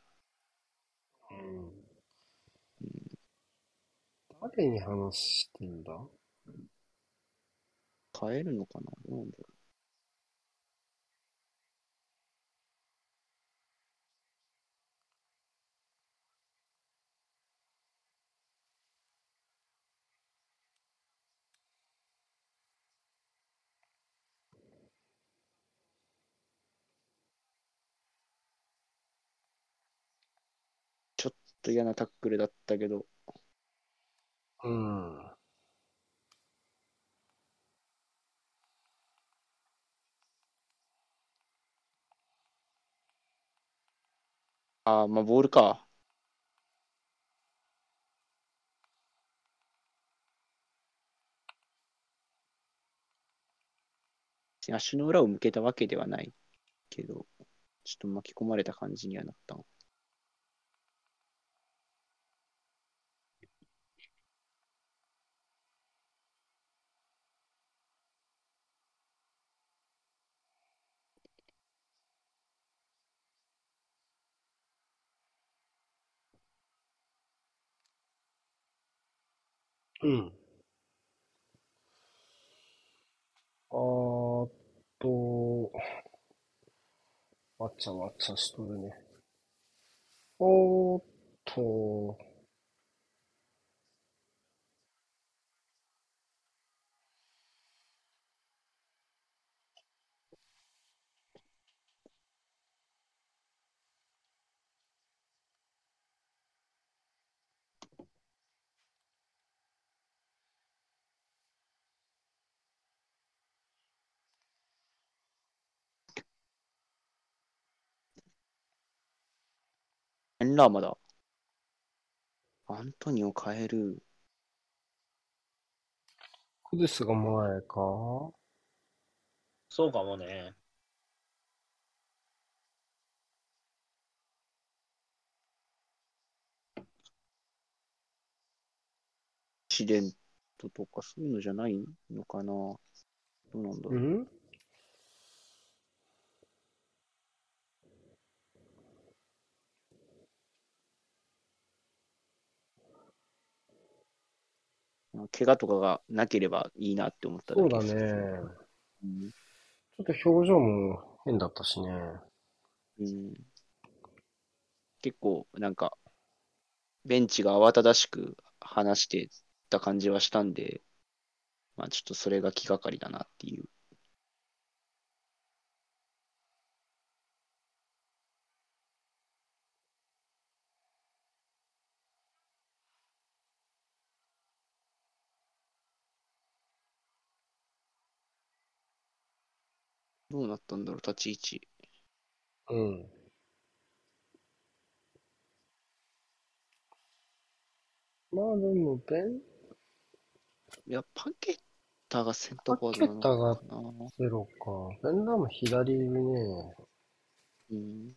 うん。誰に話してんだ？変えるのかな？どうなんだろちょっと嫌なタックルだったけど。うん。ああ、まあボールか。足の裏を向けたわけではないけど、ちょっと巻き込まれた感じにはなった。うん。あーっと、わちゃわちゃしとるね。おーっと、ラーマだ。アントニオ変える。クデスが前か？そうかもね。シデントとかそういうのじゃないのかな？どうなんだろう。ん？怪我とかがなければいいなって思っただけそうだね。うんちょっと表情も変だったしね。うん結構、なんか、ベンチが慌ただしく話してた感じはしたんで、まあちょっとそれが気がかりだなっていうなったんだろう、立ち位置。うん。まあでも、ベン？いや、パケッタがセンターフォワードなのかな。ゼロか。ベンダーも左にね、うん。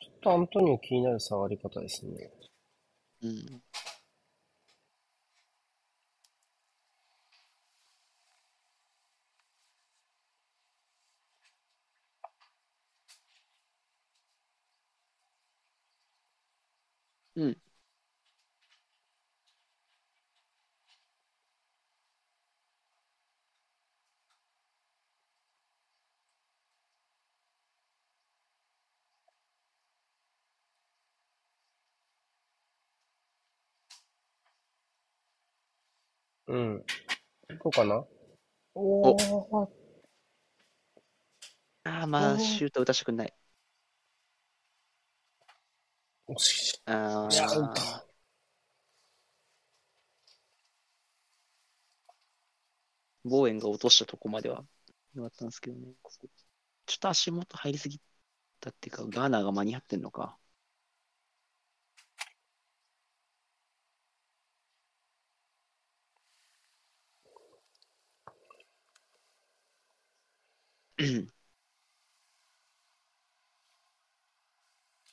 ちょっとアントニオ気になる触り方ですね。うん。うん。うん。どうかなおー、ああ、まあ、シュート打たしたくない。惜しい。あいやアウあト。ボーエンが落としたとこまでは良かったんですけどね。ちょっと足元入りすぎたっていうか、ガーナーが間に合ってんのか。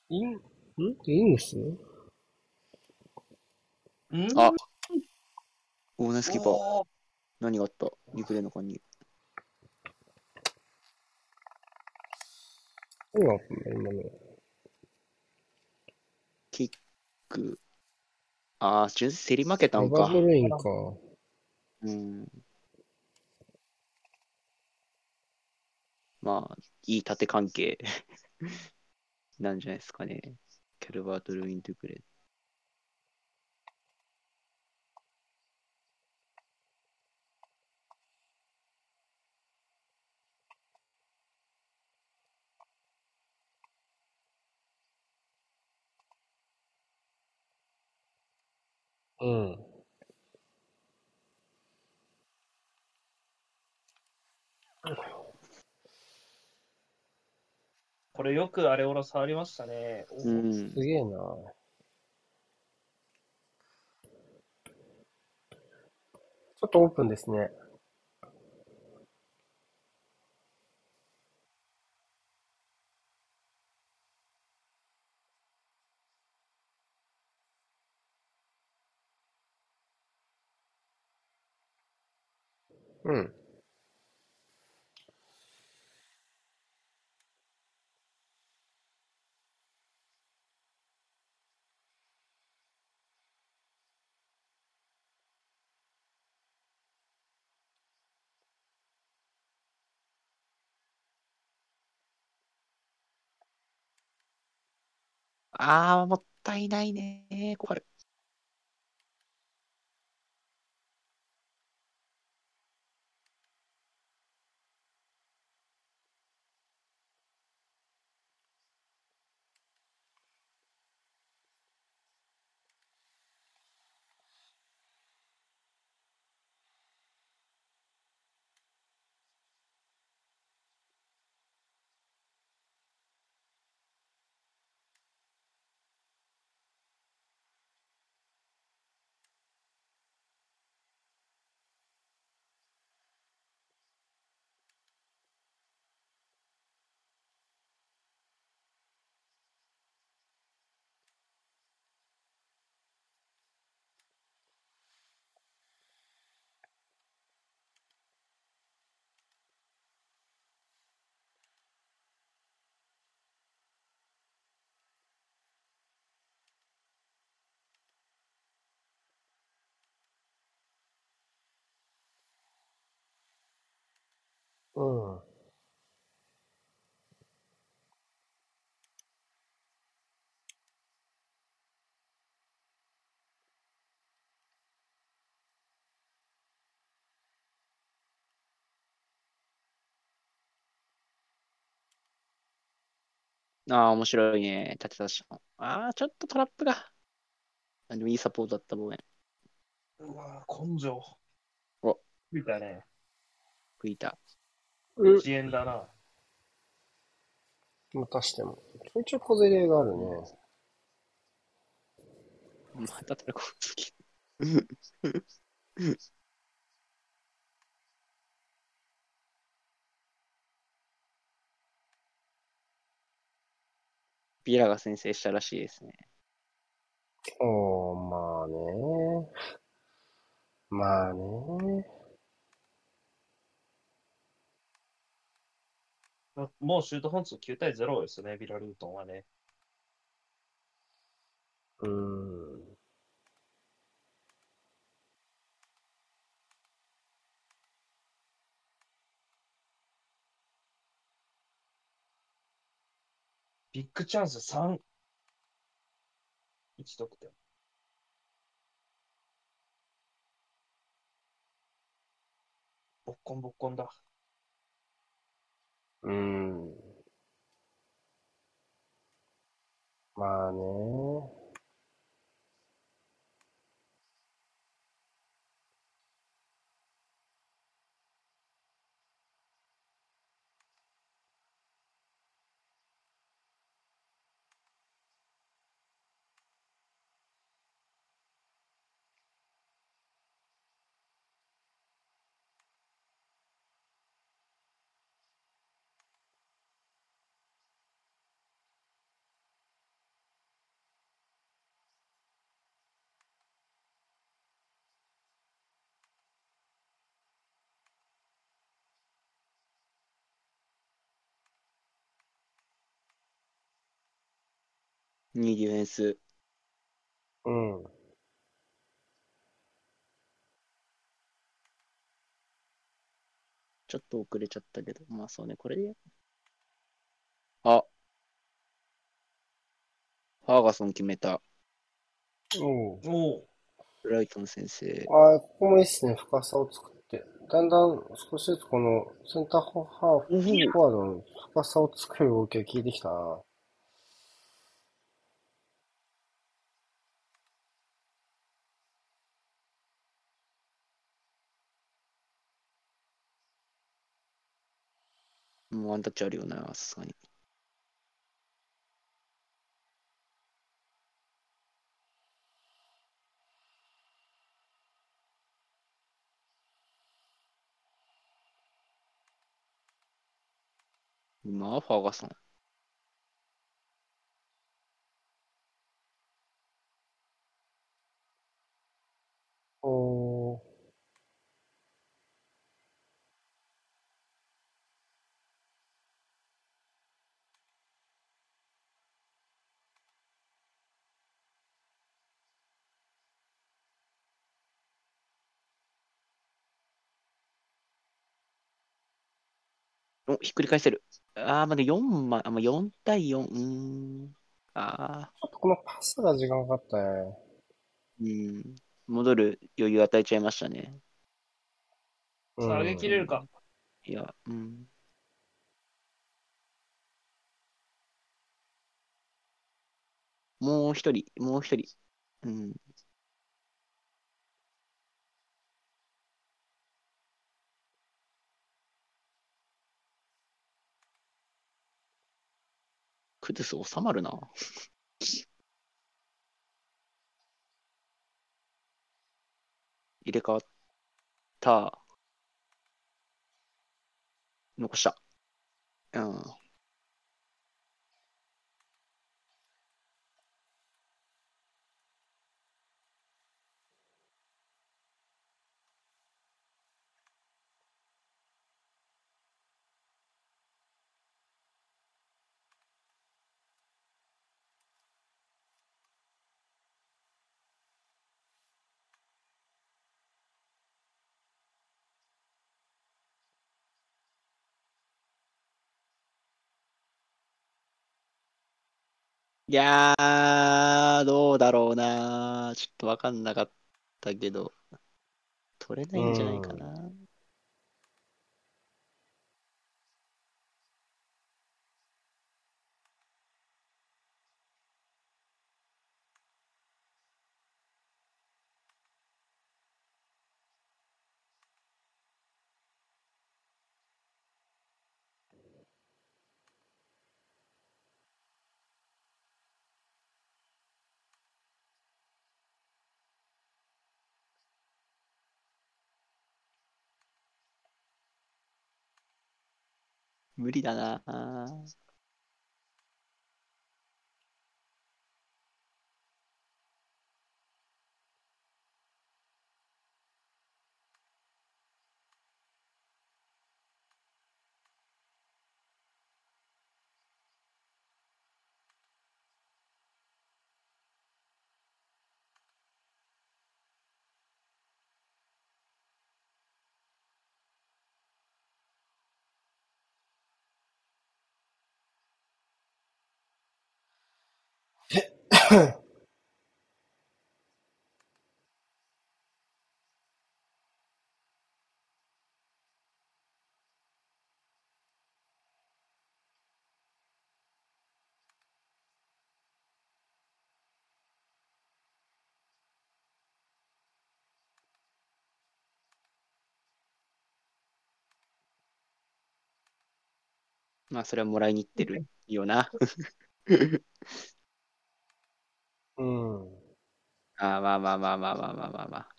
イン、ん？イングスん？あオーナースキーパー、何があった？リプレイの間に。そうなのかな今の。キック。ああ、純粋に競り負けたんかバブ。ルインか。うん。まあ、いい縦関係 なんじゃないですかね。キャルバート・ルイン・トゥクレ。うん。れよくあれオ触りましたね。すげえな。ちょっとオープンですね。うん。ああ、もったいないね。困る。うん。ああ、面白いね。立てたの。ああ、ちょっとトラップが。あでもいいサポートだった、防衛。うわぁ、根性。お。見たね。食いた。うん。遅延だな。またしても。ちょいちょい小競り合いがあるね。またトラップ好き。ビラが先制したらしいですね。おー、まあね。まあね。もうシュート本数9対0ですね、ビラルートンはね。うーん。ビッグチャンス3。1得点。ボッコンボッコンだ。うーん。まあね。2位ディフェンス。うん。ちょっと遅れちゃったけど、まあそうね、これで。あ。ファーガソン決めた。おうおお。ブライトン先生。あーここもいいっすね。深さを作って。だんだん少しずつこのセンターハーフ、うんフォワードの深さを作る動きが効いてきたな。ワンタッチあるよな、さすがに。今、ファーガソン。お、ひっくり返せる。ああ、まだ4枚、あ、まあ、4対4。うーん。ああ、ちょっとこのパスが時間かかったね。うん。戻る余裕与えちゃいましたね。うんさあ、上げきれるか。いや、うん。もう一人、もう一人。うん。クドゥス収まるな。入れ替わった。残した。うん。やー、どうだろうな。ちょっとわかんなかったけど、取れないんじゃないかな。無理だな。まあ、それはもらいに行ってるよな。うん。あーまあまあまあまあまあまあまあまあ。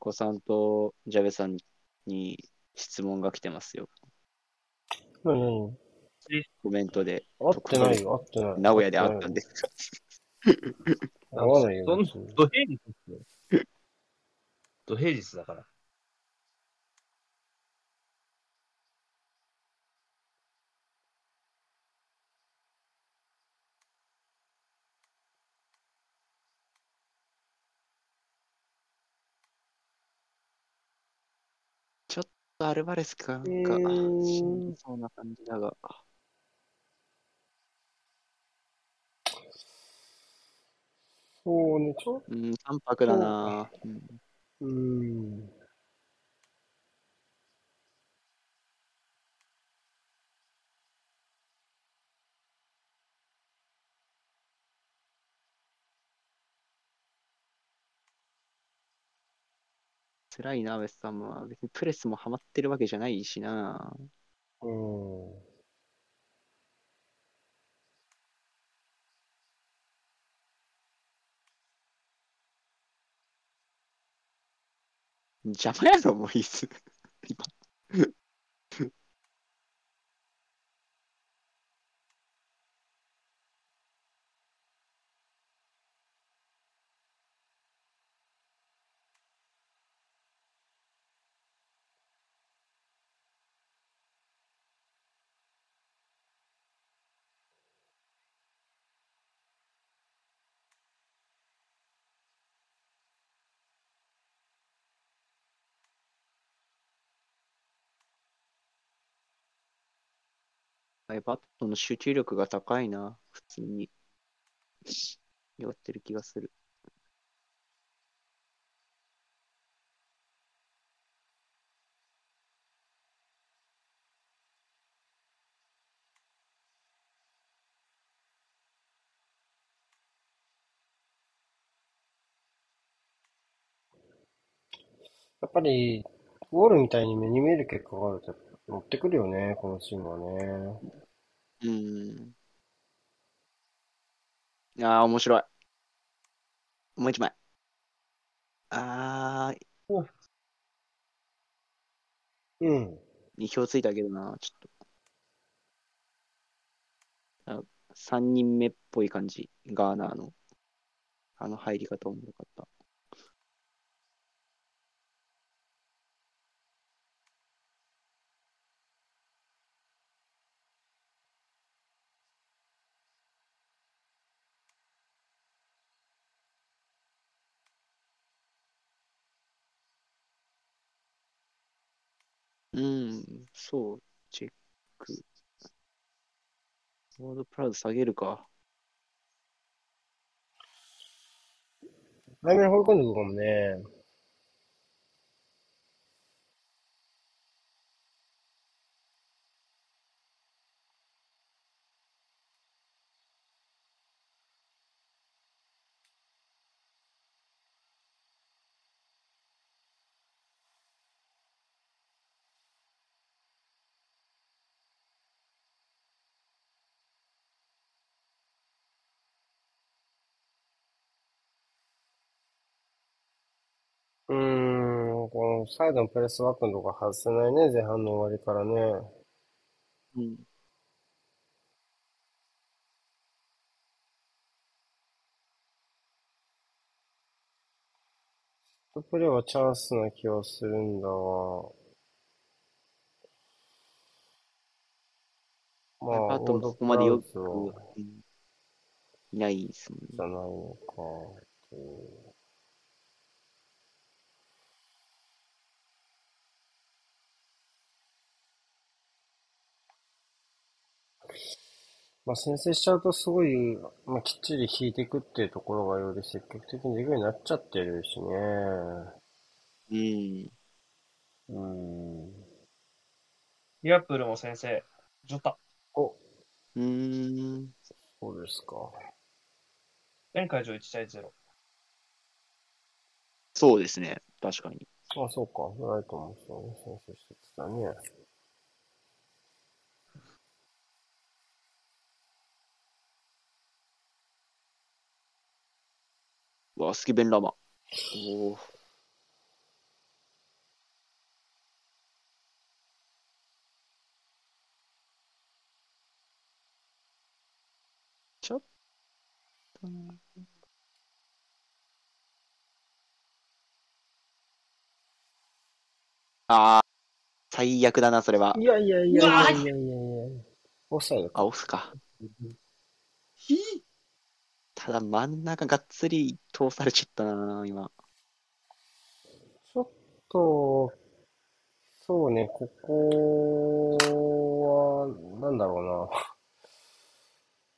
子さんとジャベさんに質問が来てますよ。なになにコメントで。合ってないよ、合ってない。名古屋で会ったんで。合わないよ。土平日ですよ。土平日だから。アルバレスかなんか、うーんしんどそうな感じだが。そうね、ちょっうん、淡白だな。うんと、うん。辛いな、ウェスタムは。別にプレスもハマってるわけじゃないしな。うん。邪魔やろ、もういいっす。今。エバットの集中力が高いな、普通に。やってる気がする。やっぱり、ウォールみたいに目に見える結果があると乗ってくるよね、このチームはね。うん。いやー、面白い。もう一枚。あー、うん。意表ついたけどな、ちょっと。あ三人目っぽい感じ、ガーナーの。あの入り方おもろかった。うん、そう、チェック。ワードプラウド下げるか。早めに放り込んでくるかもね。うーん、このサイドのプレスバックのとこ外せないね、前半の終わりからね。うん。セットプレーはチャンスな気はするんだが。まあ、あともウォードここまでよく、いないですもんねじゃないのかっていう。まあ、先制しちゃうとすごい、まあ、きっちり引いていくっていうところがより積極的にできるようになっちゃってるしね。うん。うん。リアプールも先生、ジョタ。お、うーん。そうですか。前会場1対0。そうですね。確かに。あ、そうか。ライトもそうね。先制してたね。わ、スキベンラマ。おーちょっとなああ、最悪だな、それは。いやいやいやいやいやいやいや。オフサイドか。あ、オフか。ただ真ん中がっつり通されちゃったな、今。ちょっと、そうね、ここは、なんだろ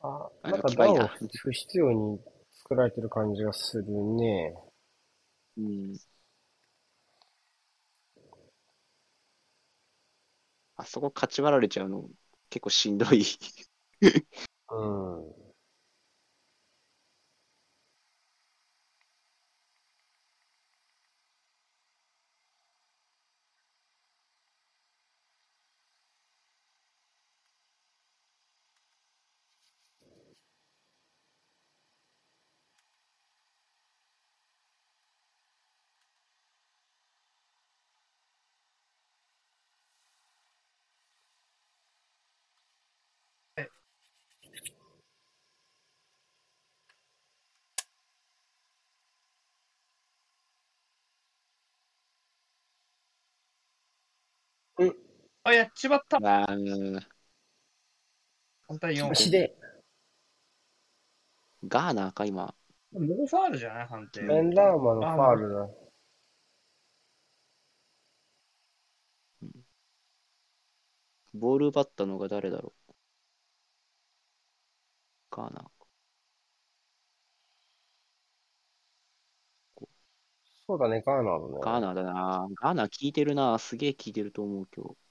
うな。あ、あなんか段を不必要に作られてる感じがするね。うん。あそこ勝ち割られちゃうの結構しんどい。うん。あ、やっちまった。まあ、うん反対4。足で、ガーナーか、今。もうファールじゃない判定。ベンラーマのファールだ。ボール奪ったのが誰だろう。ガーナーか。そうだね、ガーナーだね。ガーナーだな。ガーナー効いてるな。すげえ効いてると思う、今日。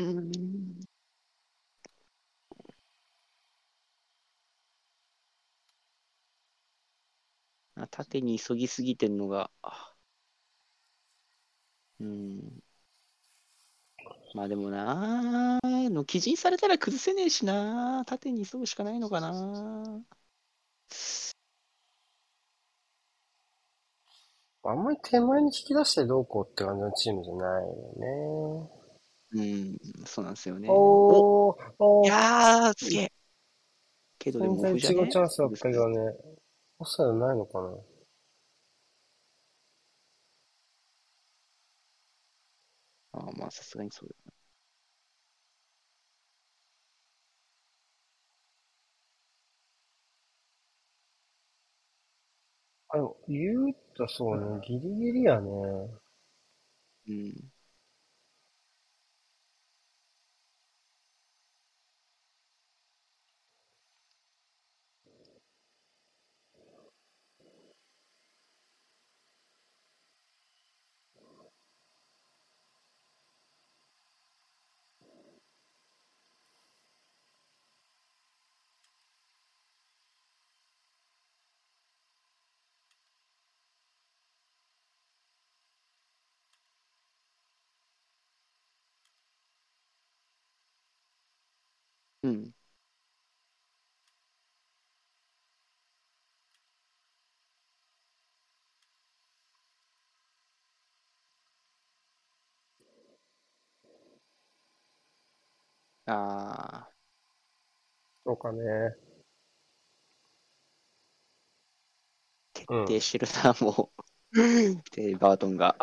うん。あ縦に急ぎすぎてんのが、うん。まあでもなー、の基準されたら崩せねえしな縦に急ぐしかないのかなあんまり手前に引き出してどうこうって感じのチームじゃないよねうん、そうなんですよね。ね。おー、おいー、やー、すげえ。けどでも全然いちオフじゃね？ごチャンスだったけどね。オフサイドないのかな？ああ、まあさすがにそうだよあ、でも、言うとそうね、ギリギリやね。な。うん。うん。ああ、そうかね。徹底してるな、もう。で、バートンが。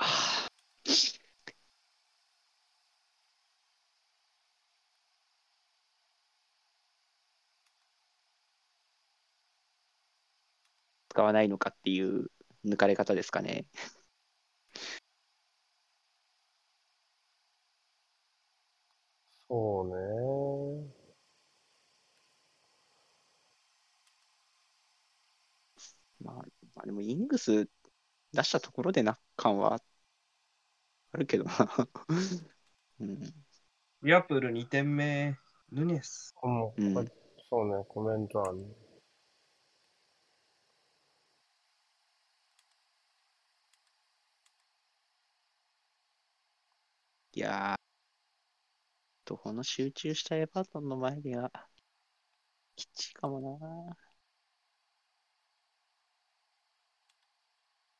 使わないのかっていう抜かれ方ですかね。そうね。まあ、まあ、でもイングス出したところでな感はあるけどな。うん。リアプール2点目、ヌネス。もう、うんそうね、コメントあるね。いやー、とこの集中したエパートンの前には、きっちりかもな。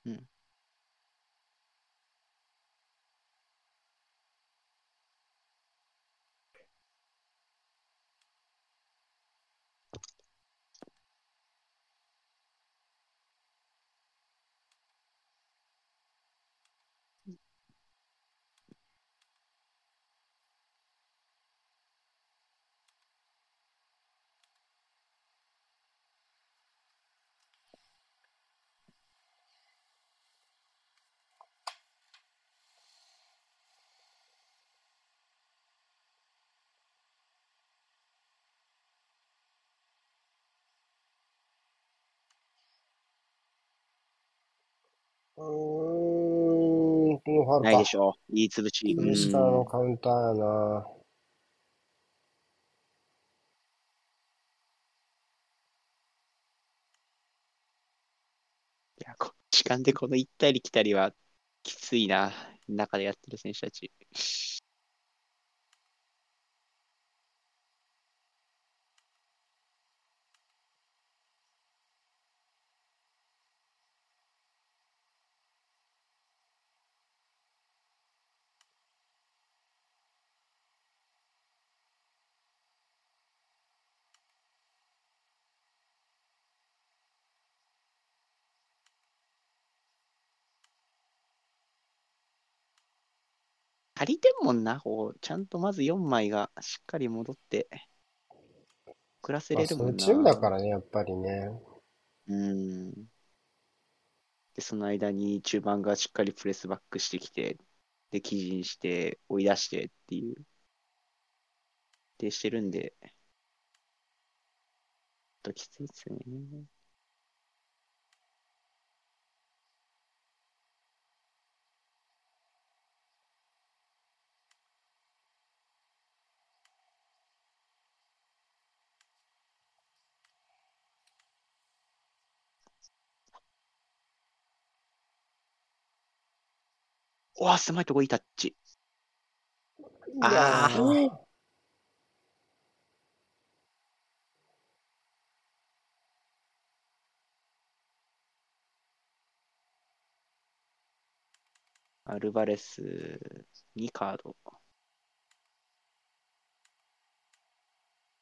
うん。うーん、このファウルかないで。しょう。いい潰し。うん。西からのカウンターやな。いや、こっち間でこの行ったり来たりはきついな。中でやってる選手たち。足りてんもんな、こう、ちゃんとまず4枚がしっかり戻って、暮らせまあ、れるもな。そうんいうチームだからね、やっぱりね。うん。で、その間に中盤がしっかりプレスバックしてきて、で、記事にして、追い出してっていう、でしてるんで、ときついですね。うわ、狭いとこいいタッチ。あいやーアルバレスにカード。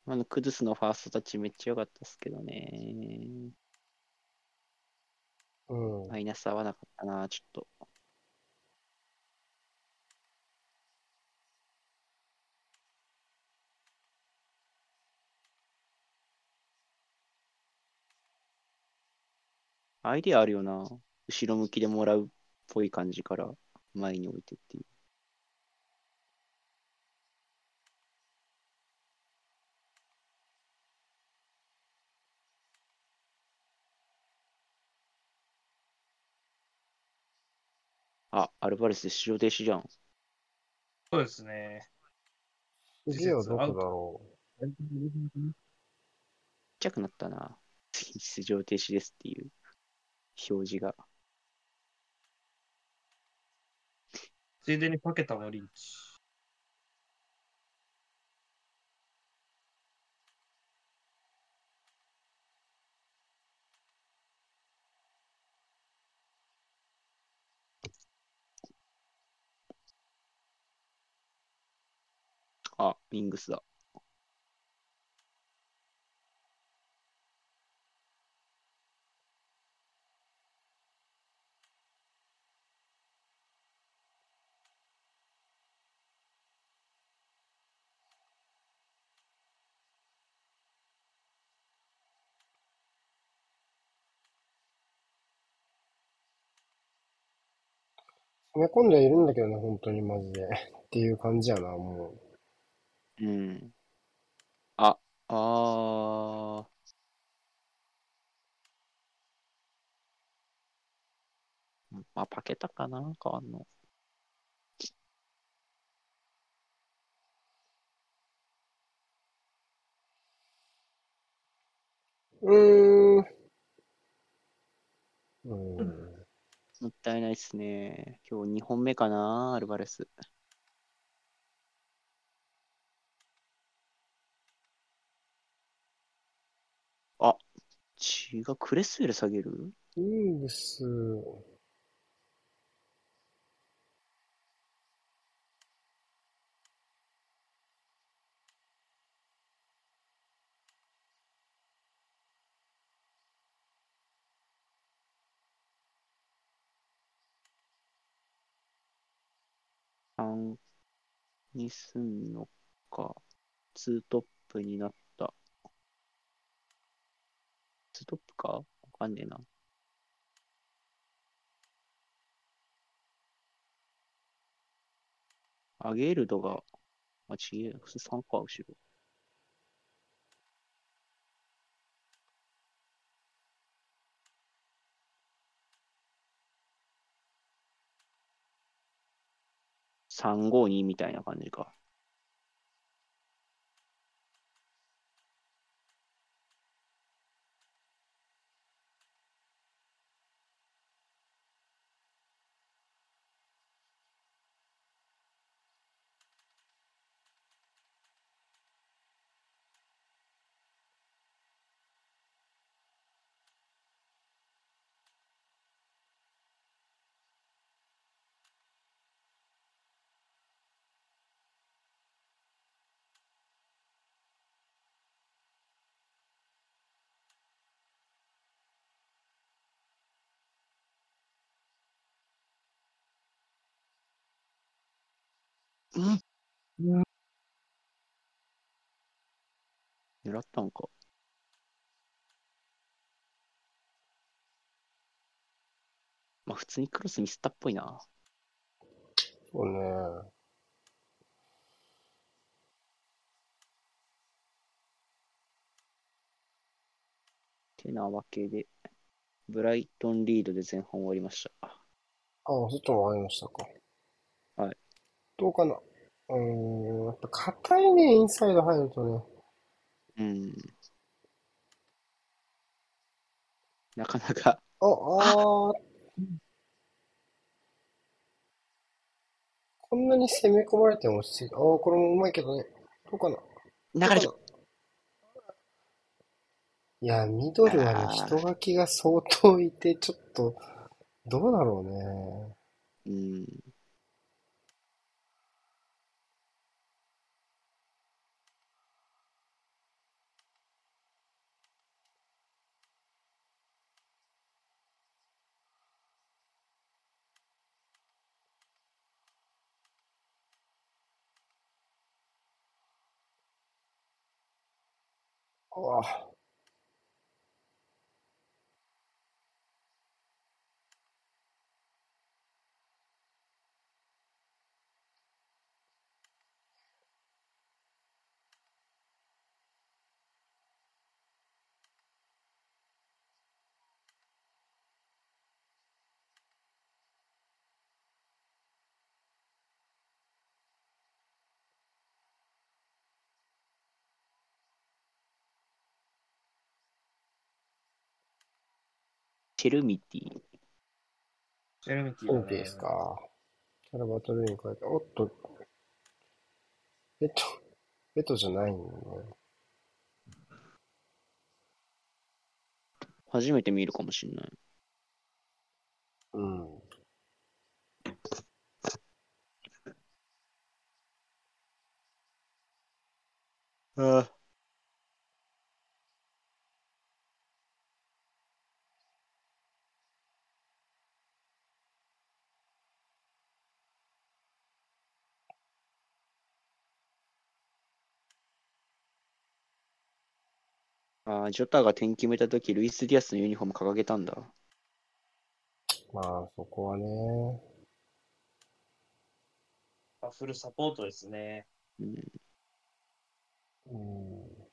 あの、クドゥスのファーストタッチめっちゃ良かったですけどね。うん。マイナス合わなかったな、ちょっと。アイデアあるよな。後ろ向きでもらうっぽい感じから前に置いてっていう。あ、アルバレスで出場停止じゃん。そうですね。次はどこだろちっちゃくなったな。次出場停止ですっていう表示が。ついでにパケタもリーチ。あ、ウィングスだ。う。詰め込んではいるんだけどね、本当にマジで。っていう感じやな、もう。うん。あ、あー。まあ、パケタかな変わんの。うーん。うん。もったいないっすね。今日2本目かなアルバレス。あ、違う。クレスウェル下げる？いいです、3にすんのか。ツートップになった。ツートップか？わかんねえな。アゲールドが、あ、違え、3か、後ろ。352みたいな感じか。うん。狙ったんか。まあ普通にクロスミスったっぽいな。そうね。てなわけで、ブライトンリードで前半終わりました。あ、そっちもありましたか。はい。どうかな。うーん、やっぱ硬いね、インサイド入るとね。うん。なかなか、あ、あーこんなに攻め込まれても落ち着いて、ああ、これもうまいけどね。どうかな。流れちゃどういや、ミドルはね、人書きが相当いて、ちょっと、どうだろうね。うん。あチェルミティ。ジェルミティだねオーケーですか。キャラバトルに変えて、おっと、ベト、ベトじゃないんだね。初めて見るかもしんない。うん。ああ。ああ、ジョタが点決めたとき、ルイス・ディアスのユニフォーム掲げたんだ。まあ、そこはね。あフルサポートですね。うん。うん。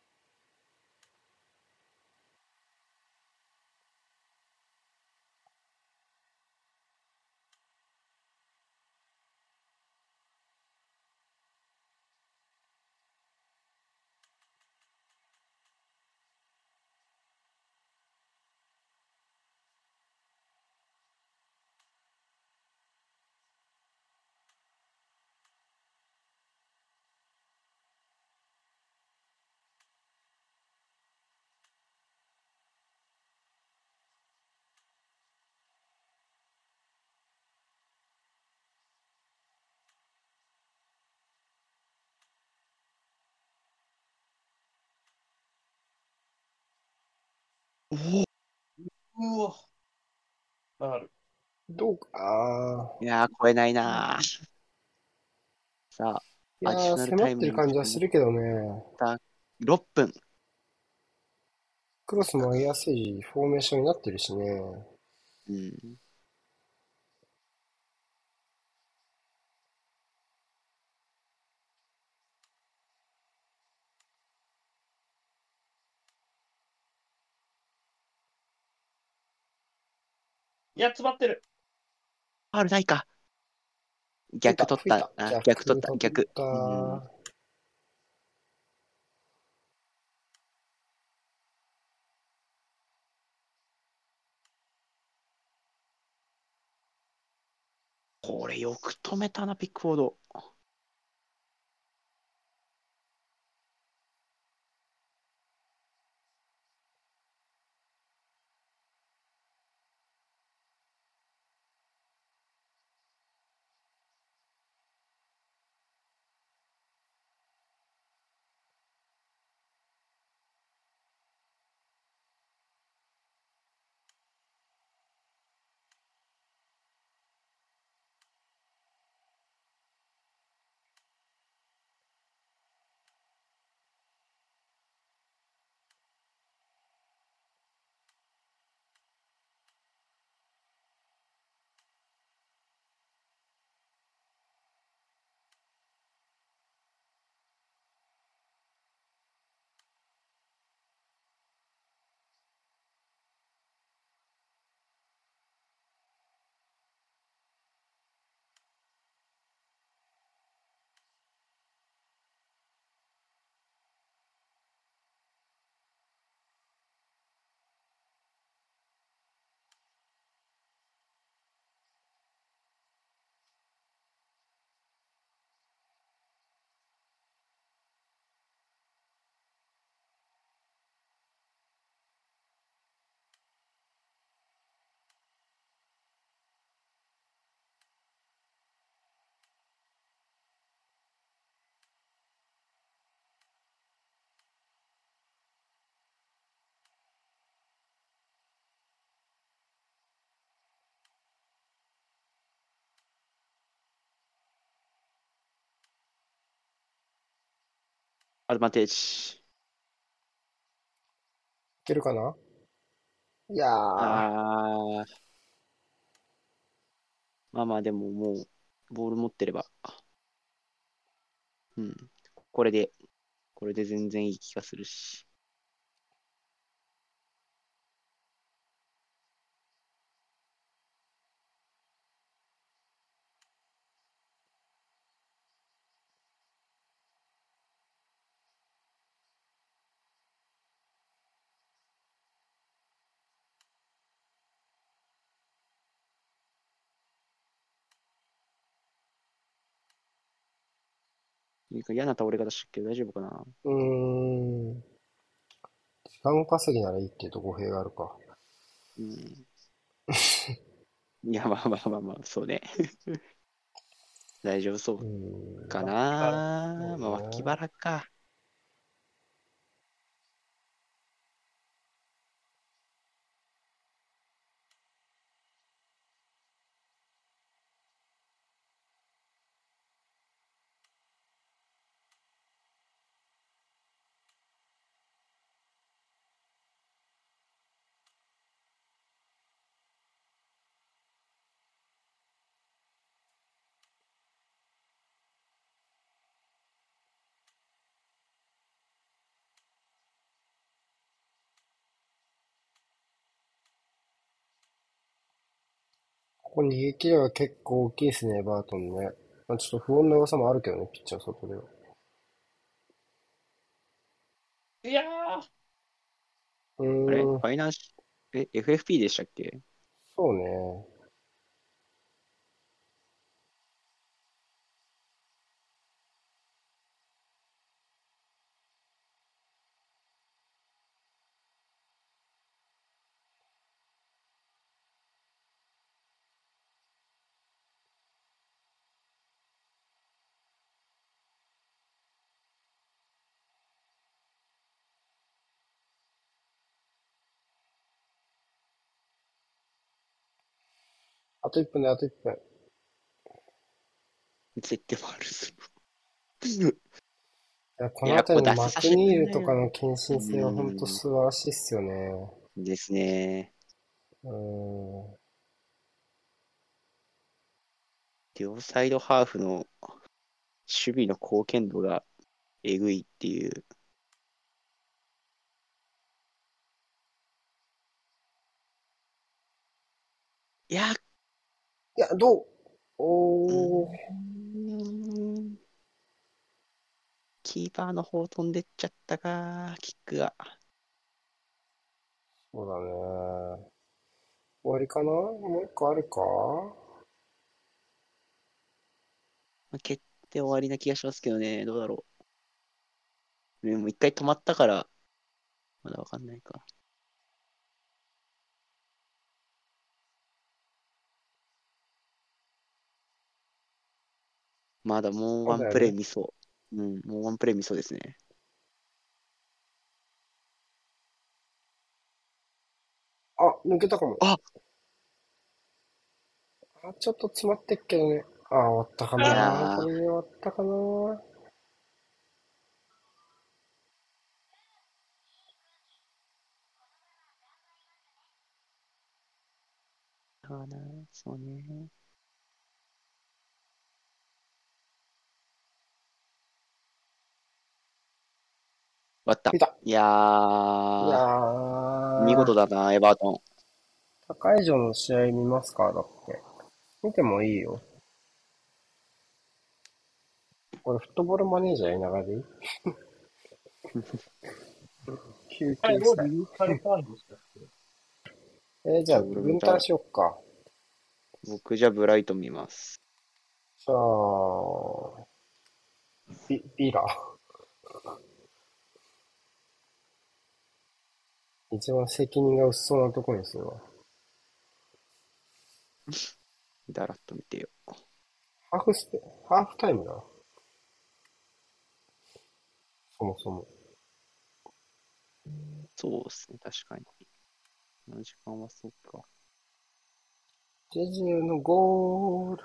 うわ。なる。どうか、ああ。いやー、超えないなー。さあ、いやアディショー、ナルタイム迫ってる感じはするけどね。6分。クロスも上げやすいフォーメーションになってるしね。うん。いや、詰まってる。ファールないか。逆取った。吹いあ逆取った。逆。これよく止めたな、ピックフォード。アドバンテージ。いけるかな？いやー、あー。まあまあ、でももう、ボール持ってれば。うん。これで、これで全然いい気がするし。なんか嫌な倒れ方してるけど大丈夫かな？うーん。時間稼ぎならいいっていうと語弊があるか。うん。いや、まあまあまあまあ、そうね。大丈夫そう。かなまあまあ、脇腹か。ここ逃げ切れば結構大きいですね、バートンね。まあ、ちょっと不穏な噂もあるけどね、ピッチャー外では。いやー、うあれ？ファイナンシえ、FFP でしたっけ？そうね。と1分で、あと1分。絶対もあるぞ。いや、この辺りのマクニールねとかの献身性は本当素晴らしいっすよね。ですね。うーん。両サイドハーフの守備の貢献度がえぐいっていう。いや、いや、どう？おー。うーんキーパーの方飛んでっちゃったか、キックが。そうだね。終わりかな？もう一個あるか？まあ蹴って終わりな気がしますけどね、どうだろう。でも一回止まったから、まだわかんないか。まだもうワンプレイ見そう。うん、もうワンプレイ見そうですね。あ、抜けたかも。ああ、ちょっと詰まってっけどね。あ、終わったかなーこれで終わったかな、そうね。わった。見た。いやいやー、ー。見事だな、エバートン。高以上の試合見ますかだって。見てもいいよ。これフットボールマネージャーやりながらでいい休はい、憩したい。えーじゃあ分担しよっか。僕じゃあブライトン見ます。じゃあ、ビ、ビラ。一番責任が薄そうなとこにするわ。だらっと見てよ。ハーフステ、ハーフタイムだ。そもそも。そうですね、確かに。この時間はそうか。ジェジュのゴール。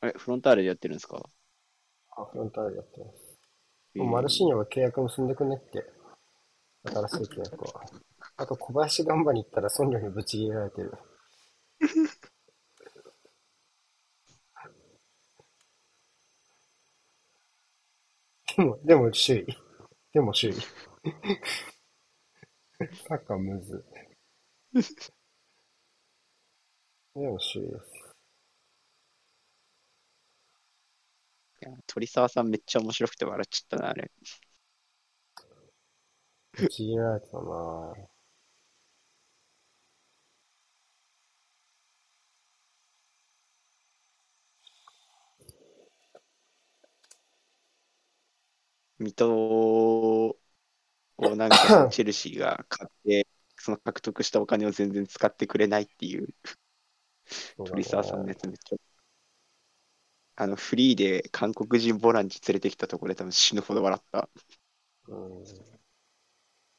あれ、フロンターレでやってるんですか？あ、フロンターレやってます。もうマルシーニョが契約結んでくんねって。新しい契約は。あと、小林ガンバに行ったら孫慮にぶち切れられてる。でも、でも首位。でも首位。サッカーむず。でも首位です。いや鳥沢さんめっちゃ面白くて笑っちゃったな、あれ。ぶち切れられてたな水戸をなんかチェルシーが買って、その獲得したお金を全然使ってくれないっていう 鳥沢さんのやつめっちゃ。あのフリーで韓国人ボランチ連れてきたところで多分死ぬほど笑った。うん。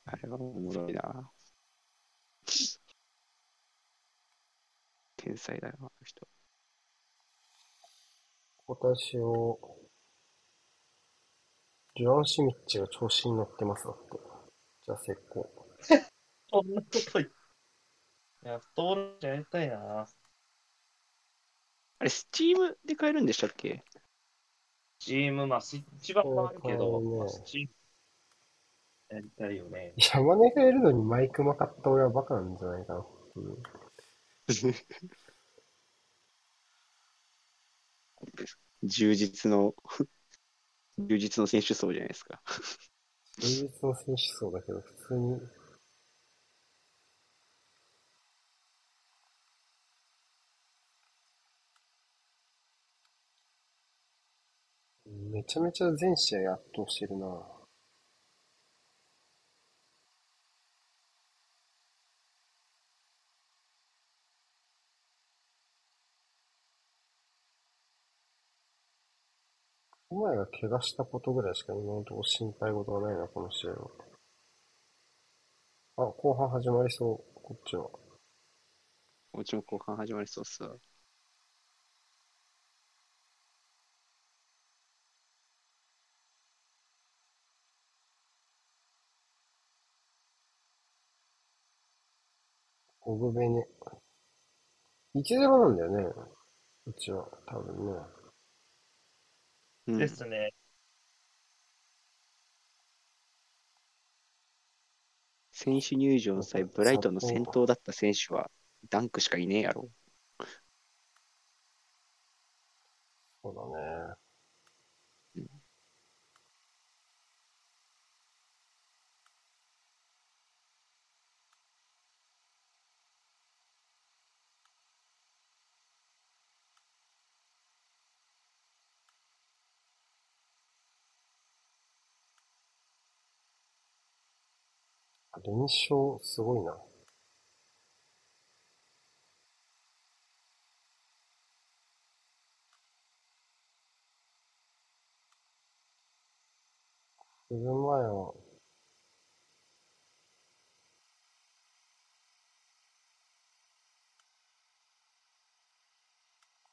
あれはおもろいな。天才だよ、あの人。今年を、ジュアン・シミッチが調子に乗ってますだって。じゃあ、石膏。そんなこと言って。いや、フットボールやりたいな。あれ、スチームで買えるんでしたっけ？チーム、まあ、スイッチ版もあるけど、そうねまあスチームやりたいよね。山根がいるのにマイクマ買った俺はバカなんじゃないかな。うん。充実の、充実の選手層じゃないですか。充実の選手層だけど、普通に、めちゃめちゃ全試合圧倒してるな。お前が怪我したことぐらいしか今のところ心配事がないな、この試合は。あ、後半始まりそう、こっちは。もちろん後半始まりそうっすわ。オグベネ。1-0なんだよね。うちは、多分ね。うんですね。選手入場の際、ブライトンの先頭だった選手は、ダンクしかいねえやろ。そうだね。連勝、すごいな。来る前は、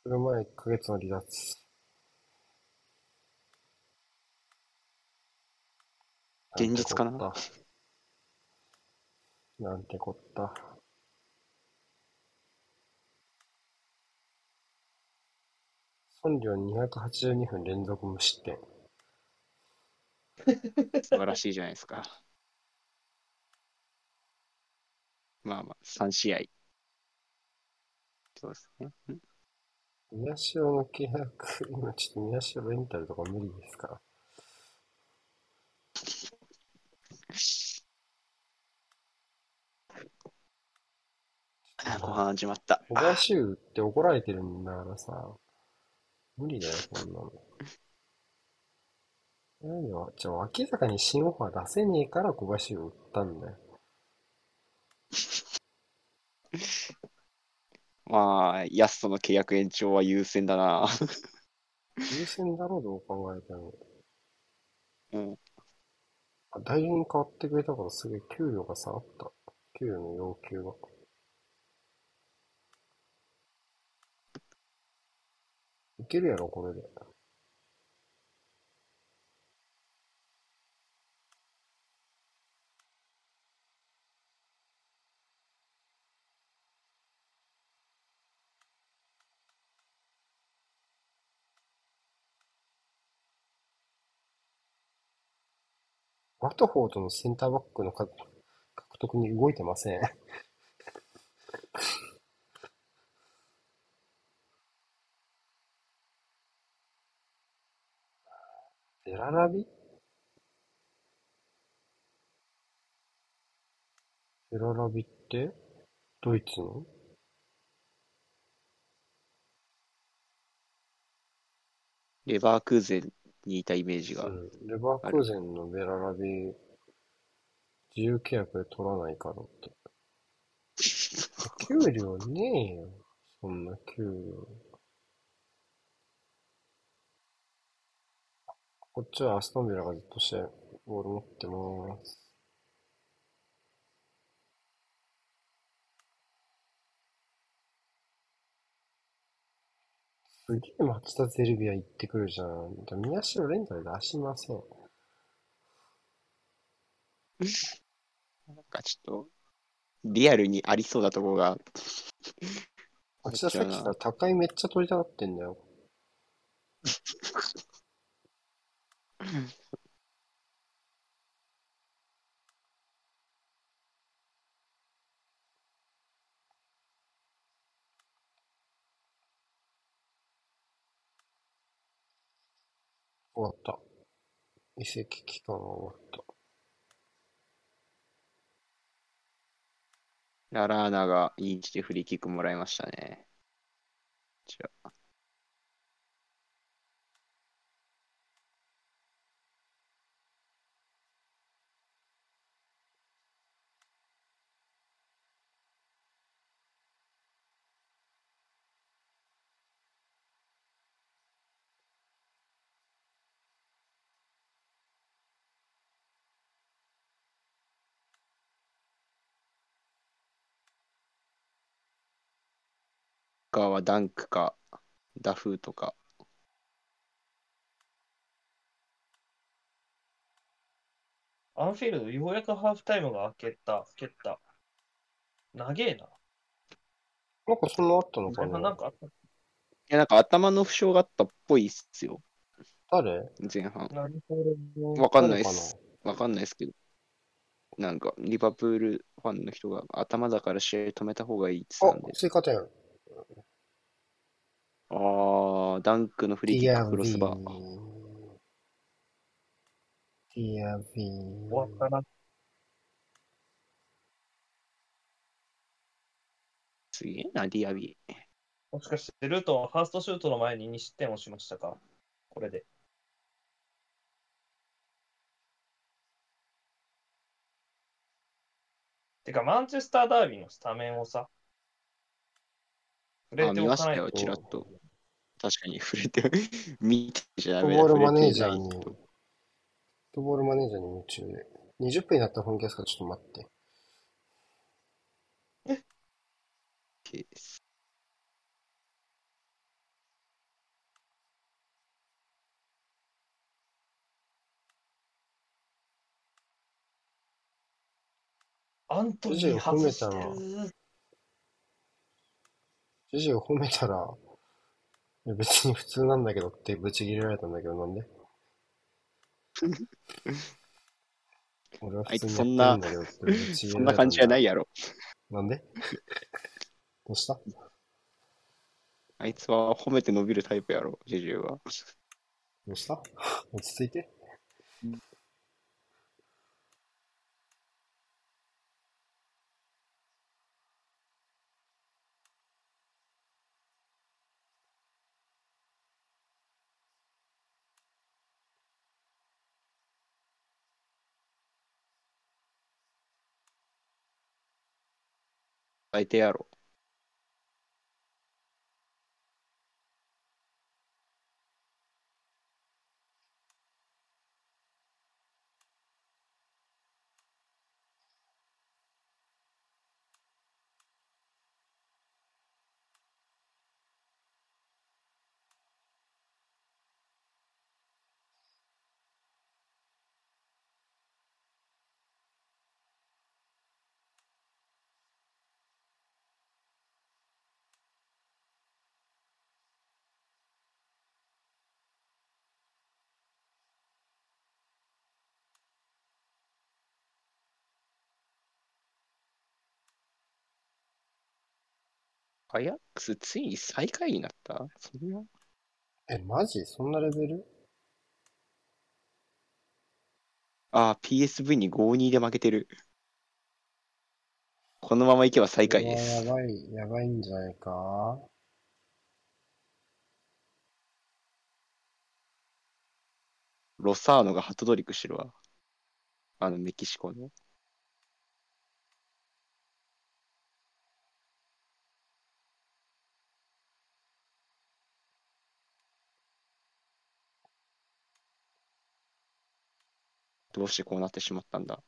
来る前1ヶ月の離脱。現実かな？なんてこったなんてこった。孫領282分連続無失点。素晴らしいじゃないですか。まあまあ、3試合。そうですね。ん宮代の契約、今ちょっと宮代レンタルとか無理ですから。あ後半始まった。小林優って怒られてるんだからさ、無理だよ、こんなの。何よ、じゃあ明らかに新オファー出せねえから小林優売ったんだよ。まあ、ヤスとの契約延長は優先だな。優先だろう、どう考えても。うん。あ代理に変わってくれたからすげえ給料が下がった。給料の要求が。いけるやろこれで。ワトフォードのセンターバックの獲得に動いてませんベララビ？ベララビってドイツの？レバークーゼンにいたイメージが。うん。レバークーゼンのベララビ、自由契約で取らないからって。給料ねえよ。そんな給料。こっちはアストンビラがずっとしてボール持ってます。すげえ町田ゼルビア行ってくるじゃん。じゃあ宮代レンタル出しません。なんかちょっと、リアルにありそうなとこが。町田さっきから高いめっちゃ取りたがってんだよ。終わった。移籍期間は終わった。ララーナがいい位置でフリーキックもらいましたね。じゃあ。かはダンクか、ダフーとか。アンフィールド、ようやくハーフタイムが開けた、蹴った。長えな。なんかそんなあったのかな？なんかあったいや、なんか頭の負傷があったっぽいっすよ、誰？前半。なるほど。わかんないっ誰す。わかんないですけど。なんか、リバプールファンの人が頭だから試合止めた方がいいって言ってたんあで、。追加点。あー、ダンクのフリーキッククロスバー。ディアビ終わったな。すげえな、ディアビー。もしかしてルートンはファーストシュートの前に2失点をしましたか？これで。てか、マンチェスターダービーのスタメンをさ、触れあ、て見ましたよ、おかないと。ちらっと。確かに触れて、見てちゃダフッメだ。トボールマネージャーに、フットボールマネージャーに夢中で。20分になったら本気ですからちょっと待って。ケースアントニー外してる。ジジを褒めたら、いや別に普通なんだけどってブチ切れられたんだけど、なんで？俺は普通にやってるんだけどってブチ切れられたそんな感じじゃないや。やろ。なんで？どうした？あいつは褒めて伸びるタイプやろ、ジェジュは。どうした？落ち着いて。相手やろ。アヤックスついに最下位になった？そんなえ、マジ？そんなレベル？ああ、PSV に5-2で負けてる。このままいけば最下位です。やばい、やばいんじゃないか？ロサーノがハットトリックしてるわ。あの、メキシコの。どうしてこうなってしまったんだ。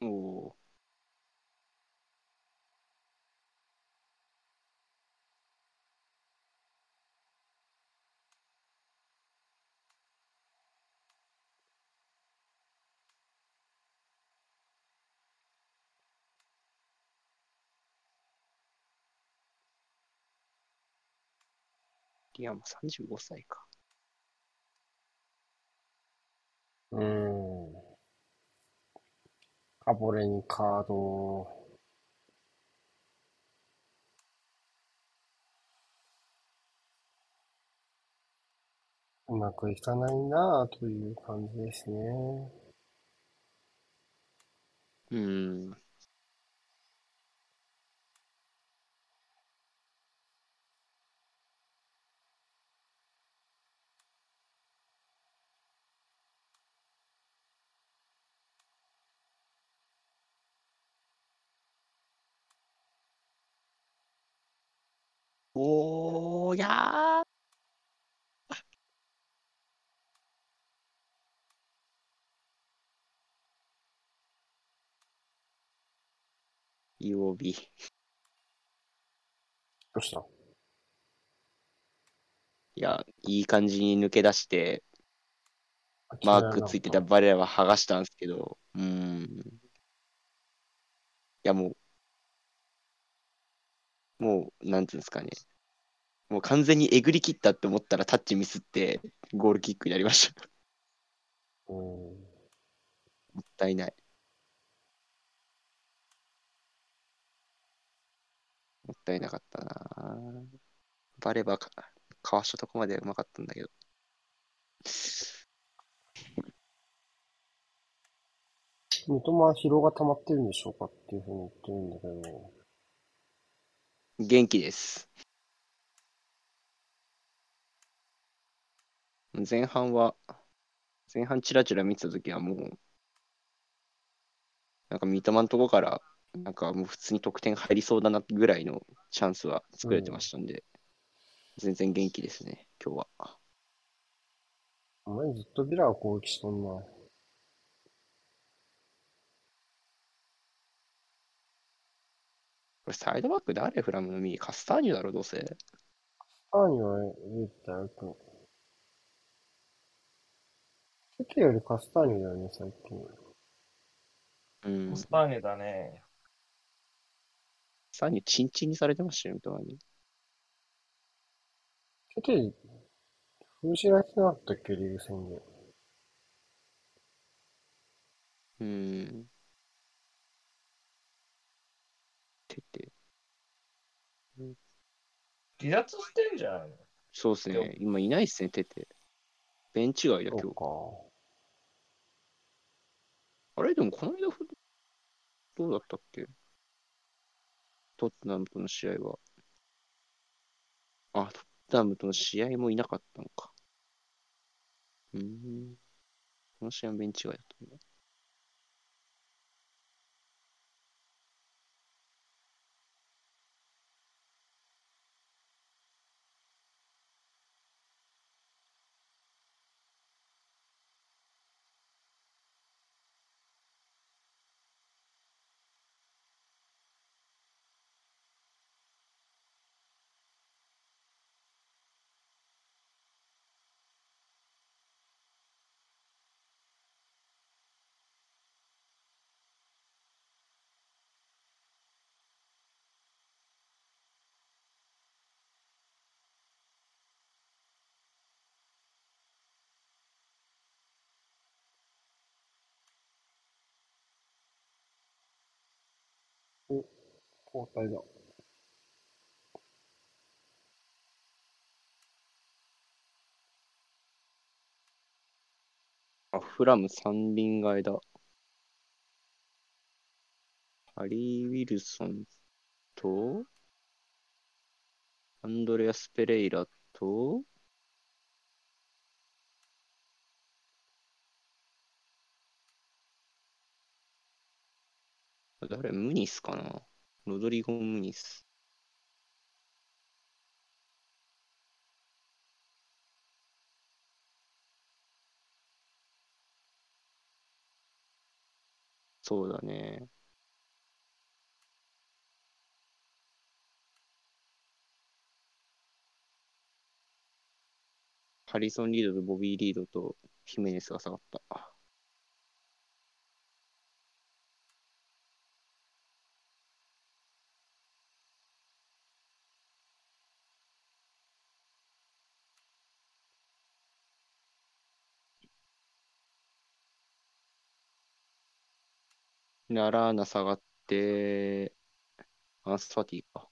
おお。リアム35歳か。うーん。カボレにカード。うまくいかないなぁという感じですね。うーん。おー、やー。曜日。どうした？いや、いい感じに抜け出して、マークついてたバレラは剥がしたんですけど、うーん。いや、もう、もう、なんていうんですかね。もう完全にえぐり切ったって思ったらタッチミスってゴールキックになりました。うん。もったいない。もったいなかったなバレバか、かわしたとこまでうまかったんだけど。三笘は疲労が溜まってるんでしょうかっていうふうに言ってるんだけど。元気です。前半は、前半チラチラ見てたときはもう、なんか三笘のとこから、なんかもう普通に得点入りそうだなぐらいのチャンスは作れてましたんで、全然元気ですね、今日は。お前ずっとビラが攻撃しとんな。これサイドバック誰？フラムの右カスターニュだろ、どうせ。アーニは入れてたよ、テテよりカスターニョだよね、最近。うん。カスパーニュだね。スターニュチンチンにされてましたよ、三笘に。テテ、封じられてなかったっけ、リーグ戦で。うん。てて。離脱してんじゃないの？そうですね。今いないっすね、てて。ベンチ外だ、今日。あれでもこの間ふ、どうだったっけ？トッテナムとの試合は。あ、トッテナムとの試合もいなかったのか。うーん。この試合もベンチ外だったんだ。ク交代だ。あ、フラム三輪替えだ。ハリー・ウィルソンと、アンドレアス・ペレイラと、誰ムニスかなロドリゴ・ムニス。そうだね。ハリソン・リードとボビー・リードとヒメネスが下がった。で、アラーナ下がって、アンスファティか。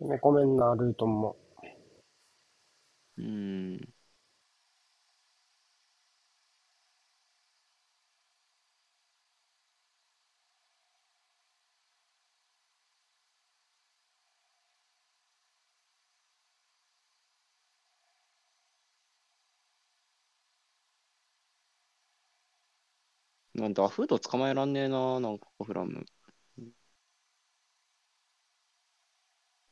攻め込めん。な、ルートンも。うん。なんだ、フード捕まえらんねえな、なんかフラム。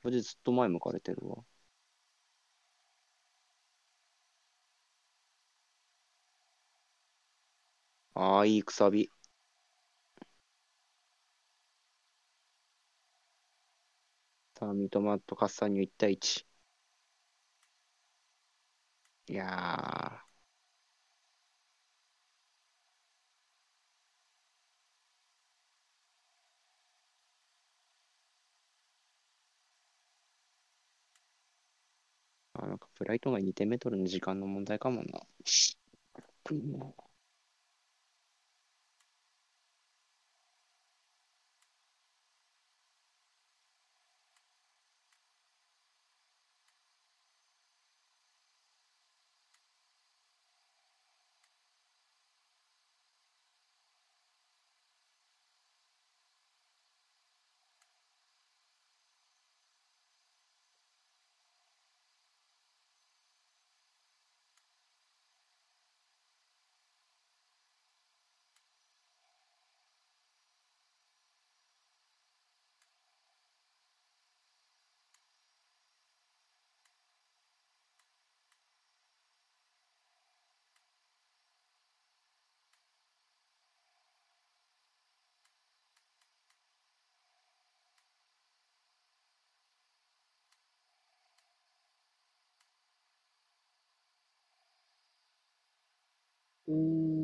これでずっと前向かれてるわ。ああ、いいくさび。さあ、ミトマとカッサニュ1対1。いやー。あ、なんかブライトが2点目取るの時間の問題かもな。う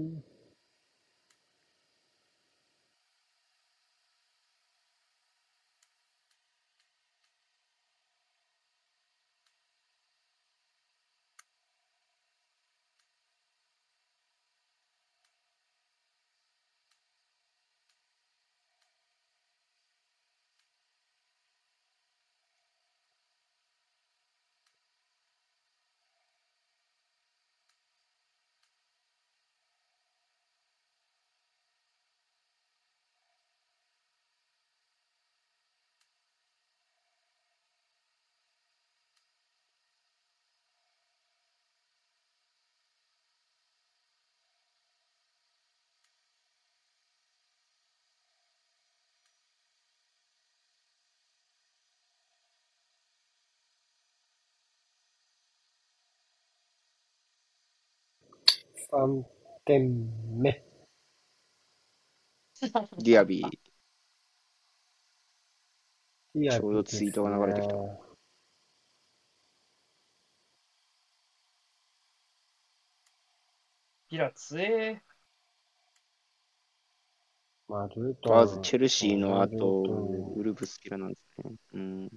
3点目。ディアビー。いやちょうどツイートが流れてきたヴィラ強え。まあ、ルートンまずチェルシーの後、ルートウルブスキラなんですね。うん。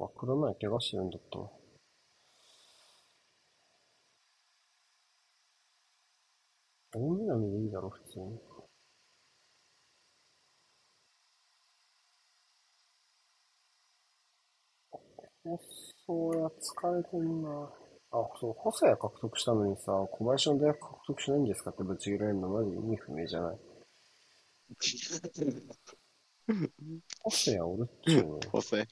あ、黒前怪我してるんだったわ。大南でいいだろ、普通に。細谷疲れてんな。あ、そう、細谷獲得したのにさ、小林の大学獲得しないんですかってぶち切られるのマジ意味不明じゃない？細谷おるっちゅうの。細い。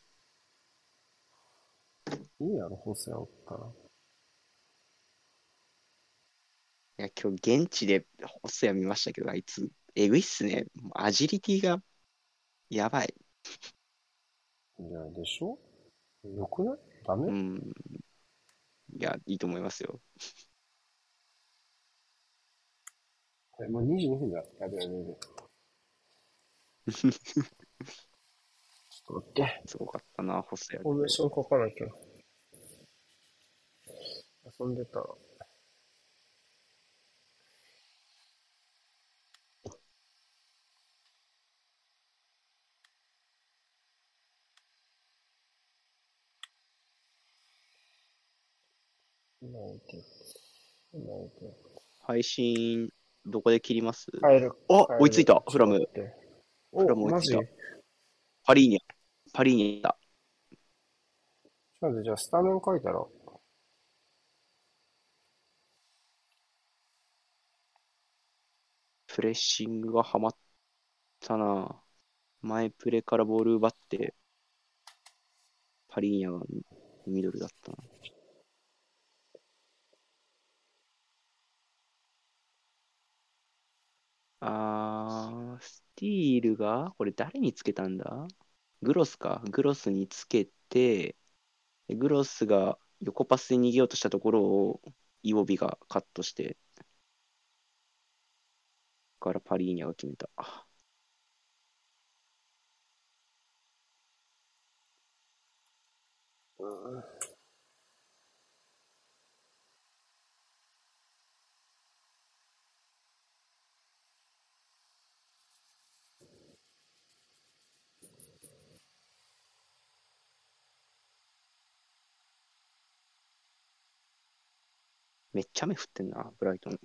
いいやろ、細谷おったら。いや、今日現地で細谷見ましたけど、あいつ、えぐいっすね。アジリティが、やばい。いや、でしょ？よくない？ダメ、うん。いや、いいと思いますよ。えもう22分だ。やべやべやべ。ちょっと待って。すごかったな、細谷。フォーメーション書かなきゃ。遊んでたら。配信、どこで切ります？ド。帰る。あ追いついたフラム。お、フラム追いついたパリーニャ。パリーニャだ。じゃあスタメン書いたら。プレッシングがハマったな。前プレからボール奪って、パリーニャがミドルだったな。あー、スティールが、これ誰につけたんだ？グロスか。グロスにつけて、グロスが横パスで逃げようとしたところを、イオビがカットして、からパリーニャが決めた。めっちゃ雨降ってんな、ブライトン。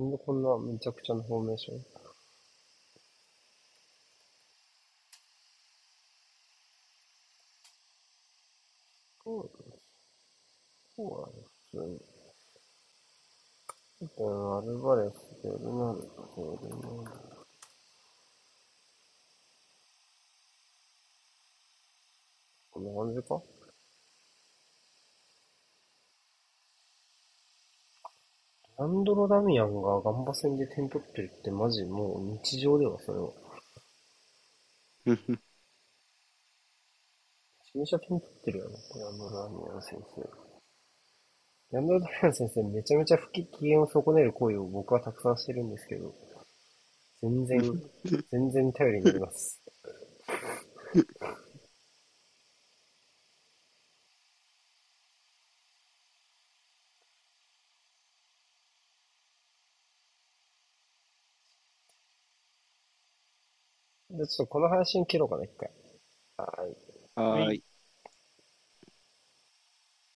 なんでこんなめちゃくちゃなフォーメーション？そうだね。そうだね、普通に。だってアルバレス、ベルナルド、ベルナルド。こんな感じか？ランドロ・ダミアンがガンバ戦で点取ってるってマジもう日常ではそれは。めちゃめちゃ点取ってるよね、ランドロ・ダミアン先生。ランドロ・ダミアン先生めちゃめちゃ不機嫌を損ねる行為を僕はたくさんしてるんですけど、全然、全然頼りになります。じゃあちょっとこの配信切ろうかな、一回。はーい。はい。